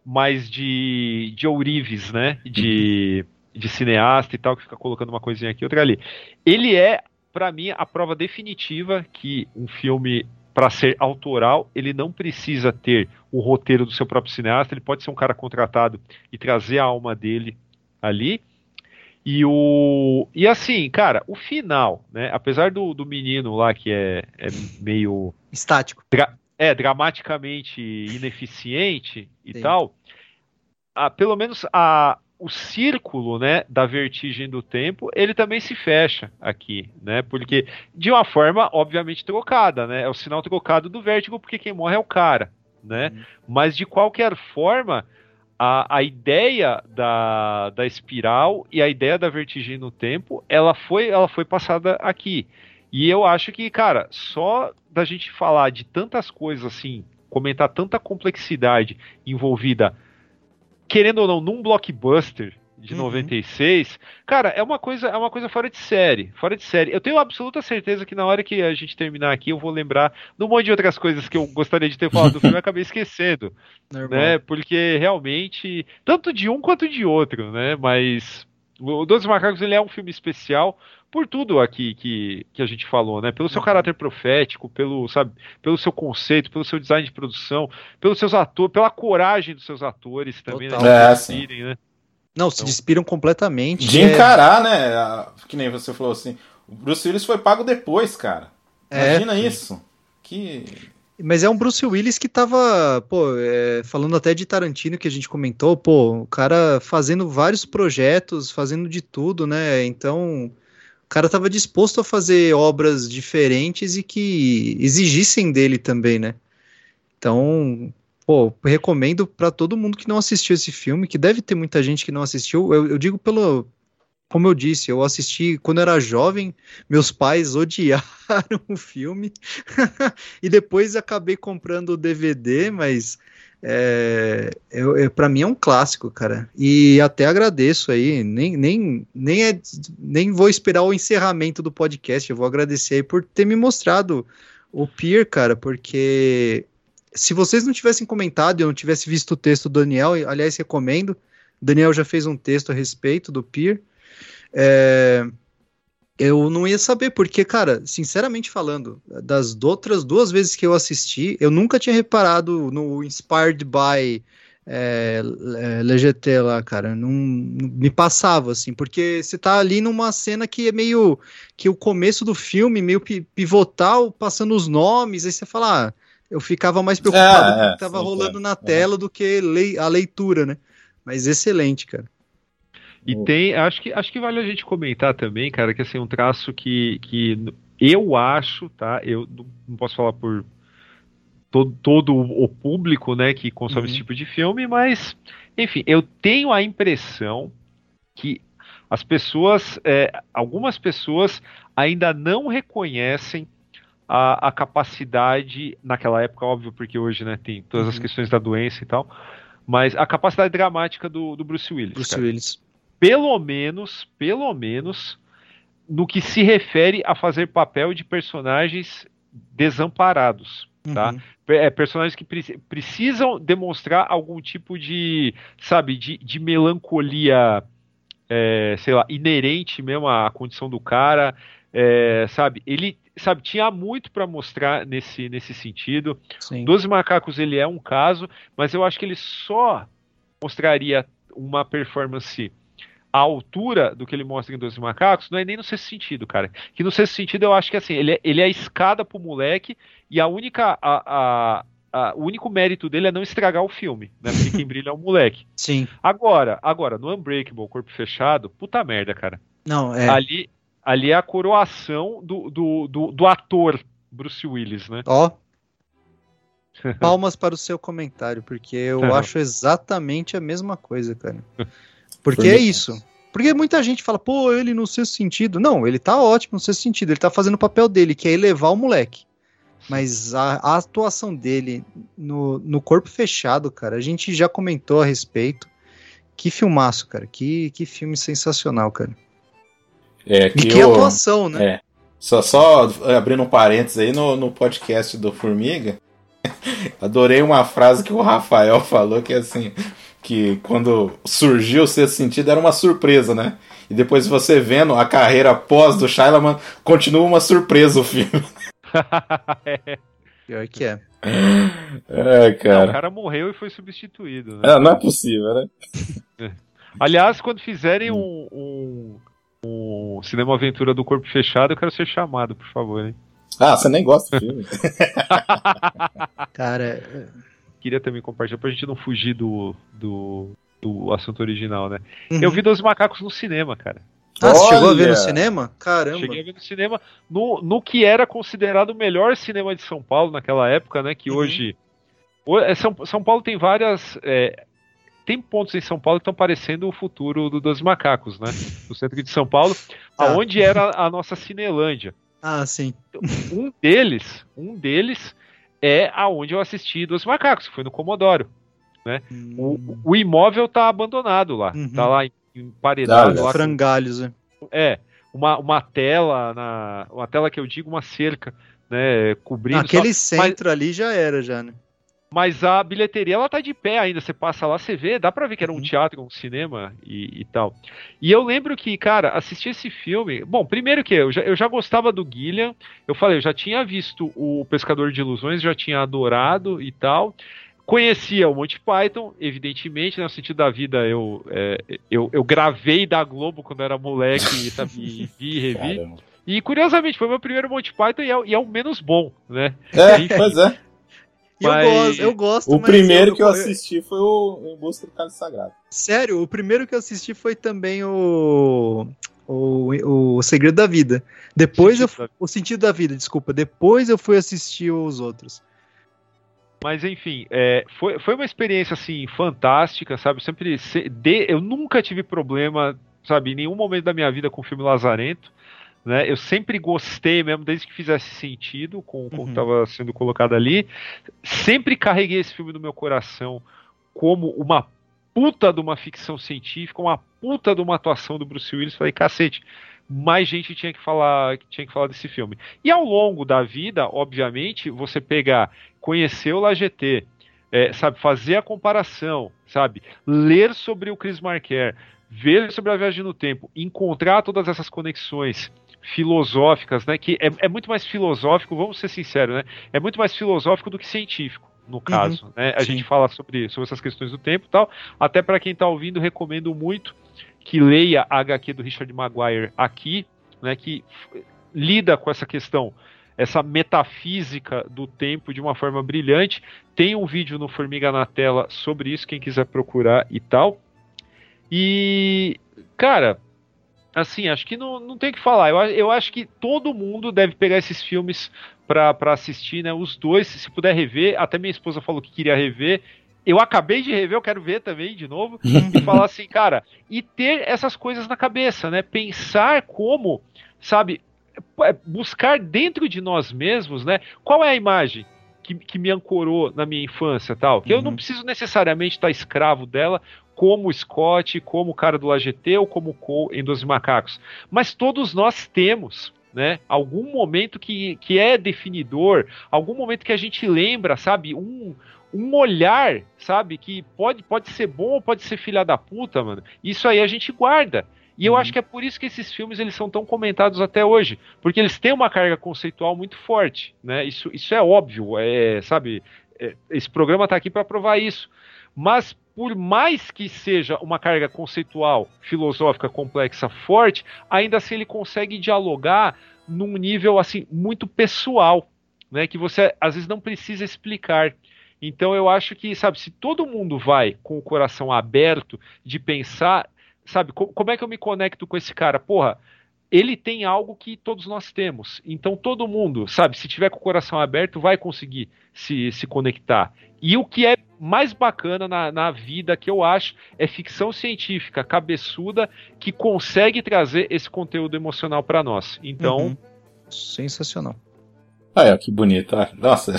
mais de de ourives, né? De de cineasta e tal que fica colocando uma coisinha aqui outra ali. Ele é para mim a prova definitiva que um filme para ser autoral, ele não precisa ter o roteiro do seu próprio cineasta, ele pode ser um cara contratado e trazer a alma dele ali. E o e assim, cara, o final, né? Apesar do, do menino lá que é, é meio estático, dra é dramaticamente ineficiente e Sim. tal, a, pelo menos a, o círculo né, da vertigem do tempo, ele também se fecha aqui, né? Porque, de uma forma, obviamente, trocada, né? É o sinal trocado do vértigo, porque quem morre é o cara, né? Uhum. Mas, de qualquer forma, a, a ideia da, da espiral e a ideia da vertigem no tempo, ela foi, ela foi passada aqui. E eu acho que, cara, só da gente falar de tantas coisas assim, comentar tanta complexidade envolvida querendo ou não, num blockbuster de uhum. 96, cara, é uma coisa, é uma coisa fora de série, fora de série. Eu tenho absoluta certeza que na hora que a gente terminar aqui, eu vou lembrar de um monte de outras coisas que eu gostaria de ter falado do filme e acabei esquecendo, Normal. né? Porque realmente, tanto de um quanto de outro, né? Mas o Doze Macacos ele é um filme especial por tudo aqui que, que a gente falou, né? Pelo seu uhum. caráter profético, pelo, sabe, pelo seu conceito, pelo seu design de produção, pelos seus atores, pela coragem dos seus atores também, Total. né? É, sim. né? Não, então, se despiram completamente. De é... encarar, né? Que nem você falou assim. O Bruce Willis foi pago depois, cara. É, Imagina é, isso. Que. Mas é um Bruce Willis que tava, pô, é, falando até de Tarantino que a gente comentou, pô, o cara fazendo vários projetos, fazendo de tudo, né? Então, cara estava disposto a fazer obras diferentes e que exigissem dele também, né? Então, pô, recomendo para todo mundo que não assistiu esse filme, que deve ter muita gente que não assistiu. Eu, eu digo pelo, como eu disse, eu assisti quando era jovem, meus pais odiaram o filme e depois acabei comprando o DVD, mas é, é, para mim é um clássico, cara. E até agradeço aí. Nem, nem, nem, é, nem vou esperar o encerramento do podcast. Eu vou agradecer aí por ter me mostrado o Pier, cara, porque se vocês não tivessem comentado e eu não tivesse visto o texto do Daniel, aliás, recomendo. O Daniel já fez um texto a respeito do Pier. É, eu não ia saber, porque, cara, sinceramente falando, das outras duas vezes que eu assisti, eu nunca tinha reparado no Inspired by é, é LGT lá, cara. Não, não, me passava, assim, porque você tá ali numa cena que é meio. que o começo do filme, meio pivotal, passando os nomes, aí você fala, ah, eu ficava mais preocupado É, com o é, que tava sim, rolando é. na tela do que lei- a leitura, né? Mas excelente, cara. E tem, acho que, acho que vale a gente comentar também, cara, que assim, um traço que, que eu acho, tá? Eu não não posso falar por todo, todo o público, né, que consome Uhum. esse tipo de filme, mas, enfim, eu tenho a impressão que as pessoas, é, algumas pessoas ainda não reconhecem a, a capacidade, naquela época, óbvio, porque hoje, né, tem todas as Uhum. questões da doença e tal, mas a capacidade dramática do, do Bruce Willis. Bruce cara Willis. Pelo menos, pelo menos, no que se refere a fazer papel de personagens desamparados, tá? Uhum. Pe- é, personagens que preci- precisam demonstrar algum tipo de, sabe, de, de melancolia, é, sei lá, inerente mesmo à condição do cara, é, sabe? Ele, sabe, tinha muito para mostrar nesse, nesse sentido. Sim. Doze Macacos ele é um caso, mas eu acho que ele só mostraria uma performance à altura do que ele mostra em Doze Macacos, não é nem no sexto sentido, cara. Que no sexto sentido eu acho que assim, ele é, ele é a escada pro moleque e a única. A, a- a- o único mérito dele é não estragar o filme, né? Porque quem brilha é o moleque. Sim. Agora, agora, no Unbreakable, Corpo Fechado, puta merda, cara. Não, é. Ali, ali é a coroação do, do, do, do ator Bruce Willis, né? Ó. Palmas para o seu comentário, porque eu Não. acho exatamente a mesma coisa, cara. Porque Foi é isso. Porque muita gente fala, pô, ele no sexto sentido. Não, ele tá ótimo no sexto sentido. Ele tá fazendo o papel dele, que é elevar o moleque. Mas a, a atuação dele no, no corpo fechado, cara, a gente já comentou a respeito. Que filmaço, cara. Que, que filme sensacional, cara. É, E que, que o- atuação, né? É. Só, só abrindo um parênteses aí no, no podcast do Formiga, adorei uma frase que o Rafael falou que é assim, que quando surgiu o sexto sentido era uma surpresa, né? E depois você vendo a carreira pós do Shyamalan, continua uma surpresa o filme. Pior que é. É, Não, o cara. cara morreu e foi substituído, né? É, não é possível, né? Aliás, quando fizerem um, um, um Cinema Aventura do Corpo Fechado, eu quero ser chamado, por favor, hein? Ah, você nem gosta do filme. Cara, Queria também compartilhar pra gente não fugir do, do, do assunto original, né? uhum. Eu vi Dois Macacos no cinema, cara. Ah, você chegou a ver no cinema? Caramba. Cheguei a ver no cinema no, no que era considerado o melhor cinema de São Paulo naquela época, né? Que Uhum. hoje. ho- é, São, São Paulo tem várias. é, tem pontos em São Paulo que estão parecendo o futuro do, dos macacos, né? No centro de São Paulo, Tá. aonde era a nossa Cinelândia. Ah, sim. Um deles, um deles é aonde eu assisti dos macacos, que foi no Comodoro. O, Hum, o imóvel tá abandonado lá, Uhum. tá lá emparedado. Olha, lá com- frangalhos, né? é, uma, uma tela, na, uma tela que eu digo, uma cerca, né, cobrindo. Aquele só- centro ali já era, já, né? Mas, a bilheteria, ela tá de pé ainda, você passa lá, você vê, dá pra ver que era um Uhum. teatro, um cinema e, e tal. E eu lembro que, cara, assistir esse filme, bom, primeiro que eu já, eu já gostava do Gillian, eu falei, eu já tinha visto o Pescador de Ilusões, já tinha adorado e tal, Conhecia o Monty Python, evidentemente, né, no sentido da vida, eu, é, eu, eu gravei da Globo quando era moleque, sabe, e vi e revi. Caramba. E curiosamente, foi meu primeiro Monty Python e é, e é o menos bom, né? É, pois é. E eu Mas- gosto, eu gosto. O mas primeiro que eu assisti foi o Em Busca do Cálice Sagrado. Sério, o primeiro que eu assisti foi também o. O, o Segredo da Vida. Depois Sentido eu. da- O Sentido da Vida, desculpa. Depois eu fui assistir os outros. Mas enfim, é, foi, foi uma experiência assim fantástica, sabe? Eu sempre se- de- eu nunca tive problema, sabe, em nenhum momento da minha vida com o filme Lazarento, né? Eu sempre gostei mesmo, desde que fizesse sentido com, o Uhum. que estava sendo colocado ali. Sempre carreguei esse filme no meu coração como uma puta de uma ficção científica, uma puta de uma atuação do Bruce Willis. Falei, cacete, mais gente tinha que falar, tinha que falar desse filme. E ao longo da vida, obviamente, você pegar, conhecer o LaGT, é, sabe, fazer a comparação, sabe, ler sobre o Chris Marker, ver sobre a viagem no tempo, encontrar todas essas conexões filosóficas, né, que é, é muito mais filosófico, vamos ser sinceros, né, é muito mais filosófico do que científico. No caso, né? A sim. gente fala sobre, sobre essas questões do tempo e tal. Até para quem está ouvindo, recomendo muito que leia a HQ do Richard Maguire aqui, né, que lida com essa questão essa metafísica do tempo de uma forma brilhante. Tem um vídeo no Formiga na Tela sobre isso, quem quiser procurar e tal. E, cara, assim, acho que não, não tem o que falar. Eu, eu acho que todo mundo deve pegar esses filmes para assistir, né? Os dois, se puder rever. Até minha esposa falou que queria rever. Eu acabei de rever, eu quero ver também de novo. e falar assim, cara, e ter essas coisas na cabeça, né? Pensar como, sabe, é, buscar dentro de nós mesmos, né? Qual é a imagem? Que, que, me ancorou na minha infância tal. Que uhum. eu não uhum. preciso necessariamente estar escravo dela, como o Scott, como o cara do AGT ou como o Cole em Doze Macacos. Mas todos nós temos. Né? Algum momento que, que é definidor, algum momento que a gente lembra, sabe? Um, um olhar, sabe? Que pode, pode ser bom ou pode ser filha da puta, mano. Isso aí a gente guarda. E eu uhum. acho que é por isso que esses filmes eles são tão comentados até hoje, porque eles têm uma carga conceitual muito forte, né? Isso, isso é óbvio, é, sabe? É, esse programa está aqui para provar isso. Mas por mais que seja uma carga conceitual, filosófica, complexa, forte, ainda assim ele consegue dialogar num nível assim muito pessoal, né, que você às vezes não precisa explicar. Então eu acho que, sabe, se todo mundo vai com o coração aberto de pensar, sabe, co como é que eu me conecto com esse cara? Porra, ele tem algo que todos nós temos. Então todo mundo, sabe, se tiver com o coração aberto, vai conseguir se, se conectar. E o que é mais bacana na, na vida, que eu acho, é ficção científica cabeçuda que consegue trazer esse conteúdo emocional para nós. Então. Uhum. Sensacional. Olha, que bonito. Nossa.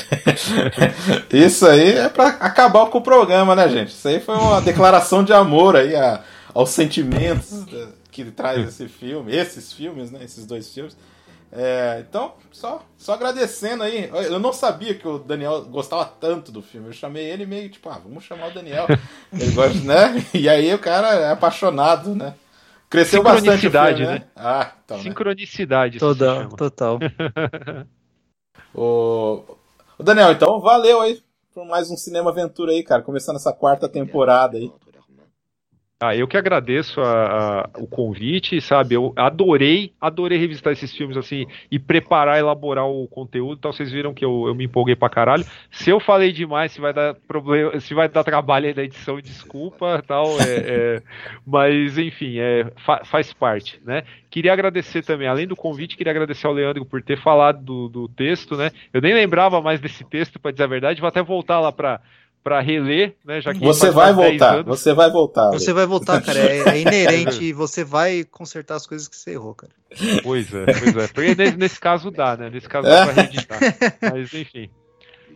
Isso aí é para acabar com o programa, né, gente? Isso aí foi uma declaração de amor aí a, aos sentimentos que traz esse filme, esses filmes, né? Esses dois filmes. É, então, só, só agradecendo aí. Eu não sabia que o Daniel gostava tanto do filme. Eu chamei ele meio tipo, ah, vamos chamar o Daniel. Ele gosta, né? E aí o cara é apaixonado, né? Cresceu bastante o filme, né? né? Ah, então, né? Sincronicidade. Né? Total, total. o... o Daniel, então, valeu aí por mais um Cinema Aventura aí, cara. Começando essa quarta temporada aí. Ah, eu que agradeço a, a, o convite, sabe? Eu adorei, adorei revisitar esses filmes assim e preparar, elaborar o conteúdo. Então vocês viram que eu, eu me empolguei pra caralho. Se eu falei demais, se vai dar problema, se vai dar trabalho aí da edição, desculpa, tal. É, é, mas enfim, é, fa, faz parte, né? Queria agradecer também, além do convite, queria agradecer ao Leandro por ter falado do, do texto, né? Eu nem lembrava mais desse texto, para dizer a verdade. Vou até voltar lá para para reler, né? Já que você vai voltar, você vai voltar. Você vai voltar, cara. É, é inerente. você vai consertar as coisas que você errou, cara. Pois é, pois é. Porque nesse, nesse caso dá, né? Nesse caso dá pra reeditar. Mas enfim.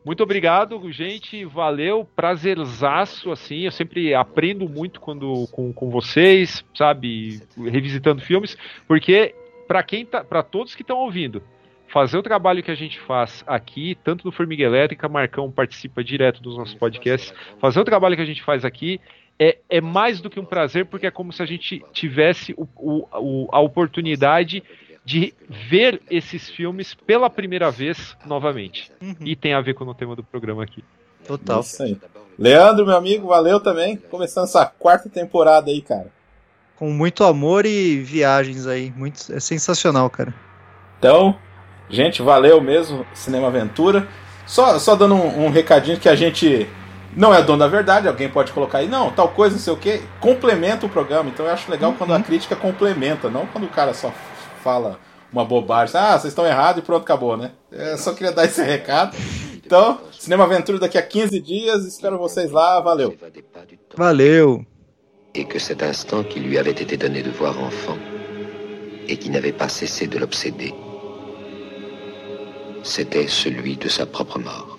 Muito obrigado, gente. Valeu, prazerzaço, assim. Eu sempre aprendo muito quando com, com vocês, sabe, revisitando filmes, porque para quem tá, para todos que estão ouvindo, fazer o trabalho que a gente faz aqui, tanto no Formiga Elétrica, Marcão participa direto dos nossos podcasts, fazer o trabalho que a gente faz aqui é, é mais do que um prazer, porque é como se a gente tivesse o, o, a oportunidade de ver esses filmes pela primeira vez novamente. Uhum. E tem a ver com o tema do programa aqui. Total. Isso aí. Leandro, meu amigo, valeu também. Começando essa quarta temporada aí, cara. Com muito amor e viagens aí. Muito, é sensacional, cara. Então, Gente, valeu mesmo, Cinema Aventura. Só, só dando um, um, recadinho que a gente não é dono da verdade, alguém pode colocar aí, não, tal coisa, não sei o que, complementa o programa. Então eu acho legal uhum. quando a crítica complementa, não quando o cara só fala uma bobagem. Ah, vocês estão errados e pronto, acabou, né? Eu só queria dar esse recado. Então, Cinema Aventura daqui a 15 dias, espero vocês lá, valeu. Valeu. Et que cet instant qui lui avait été donné de voir enfant et qui n'avait pas cessé de l'obséder c'était celui de sa propre mort.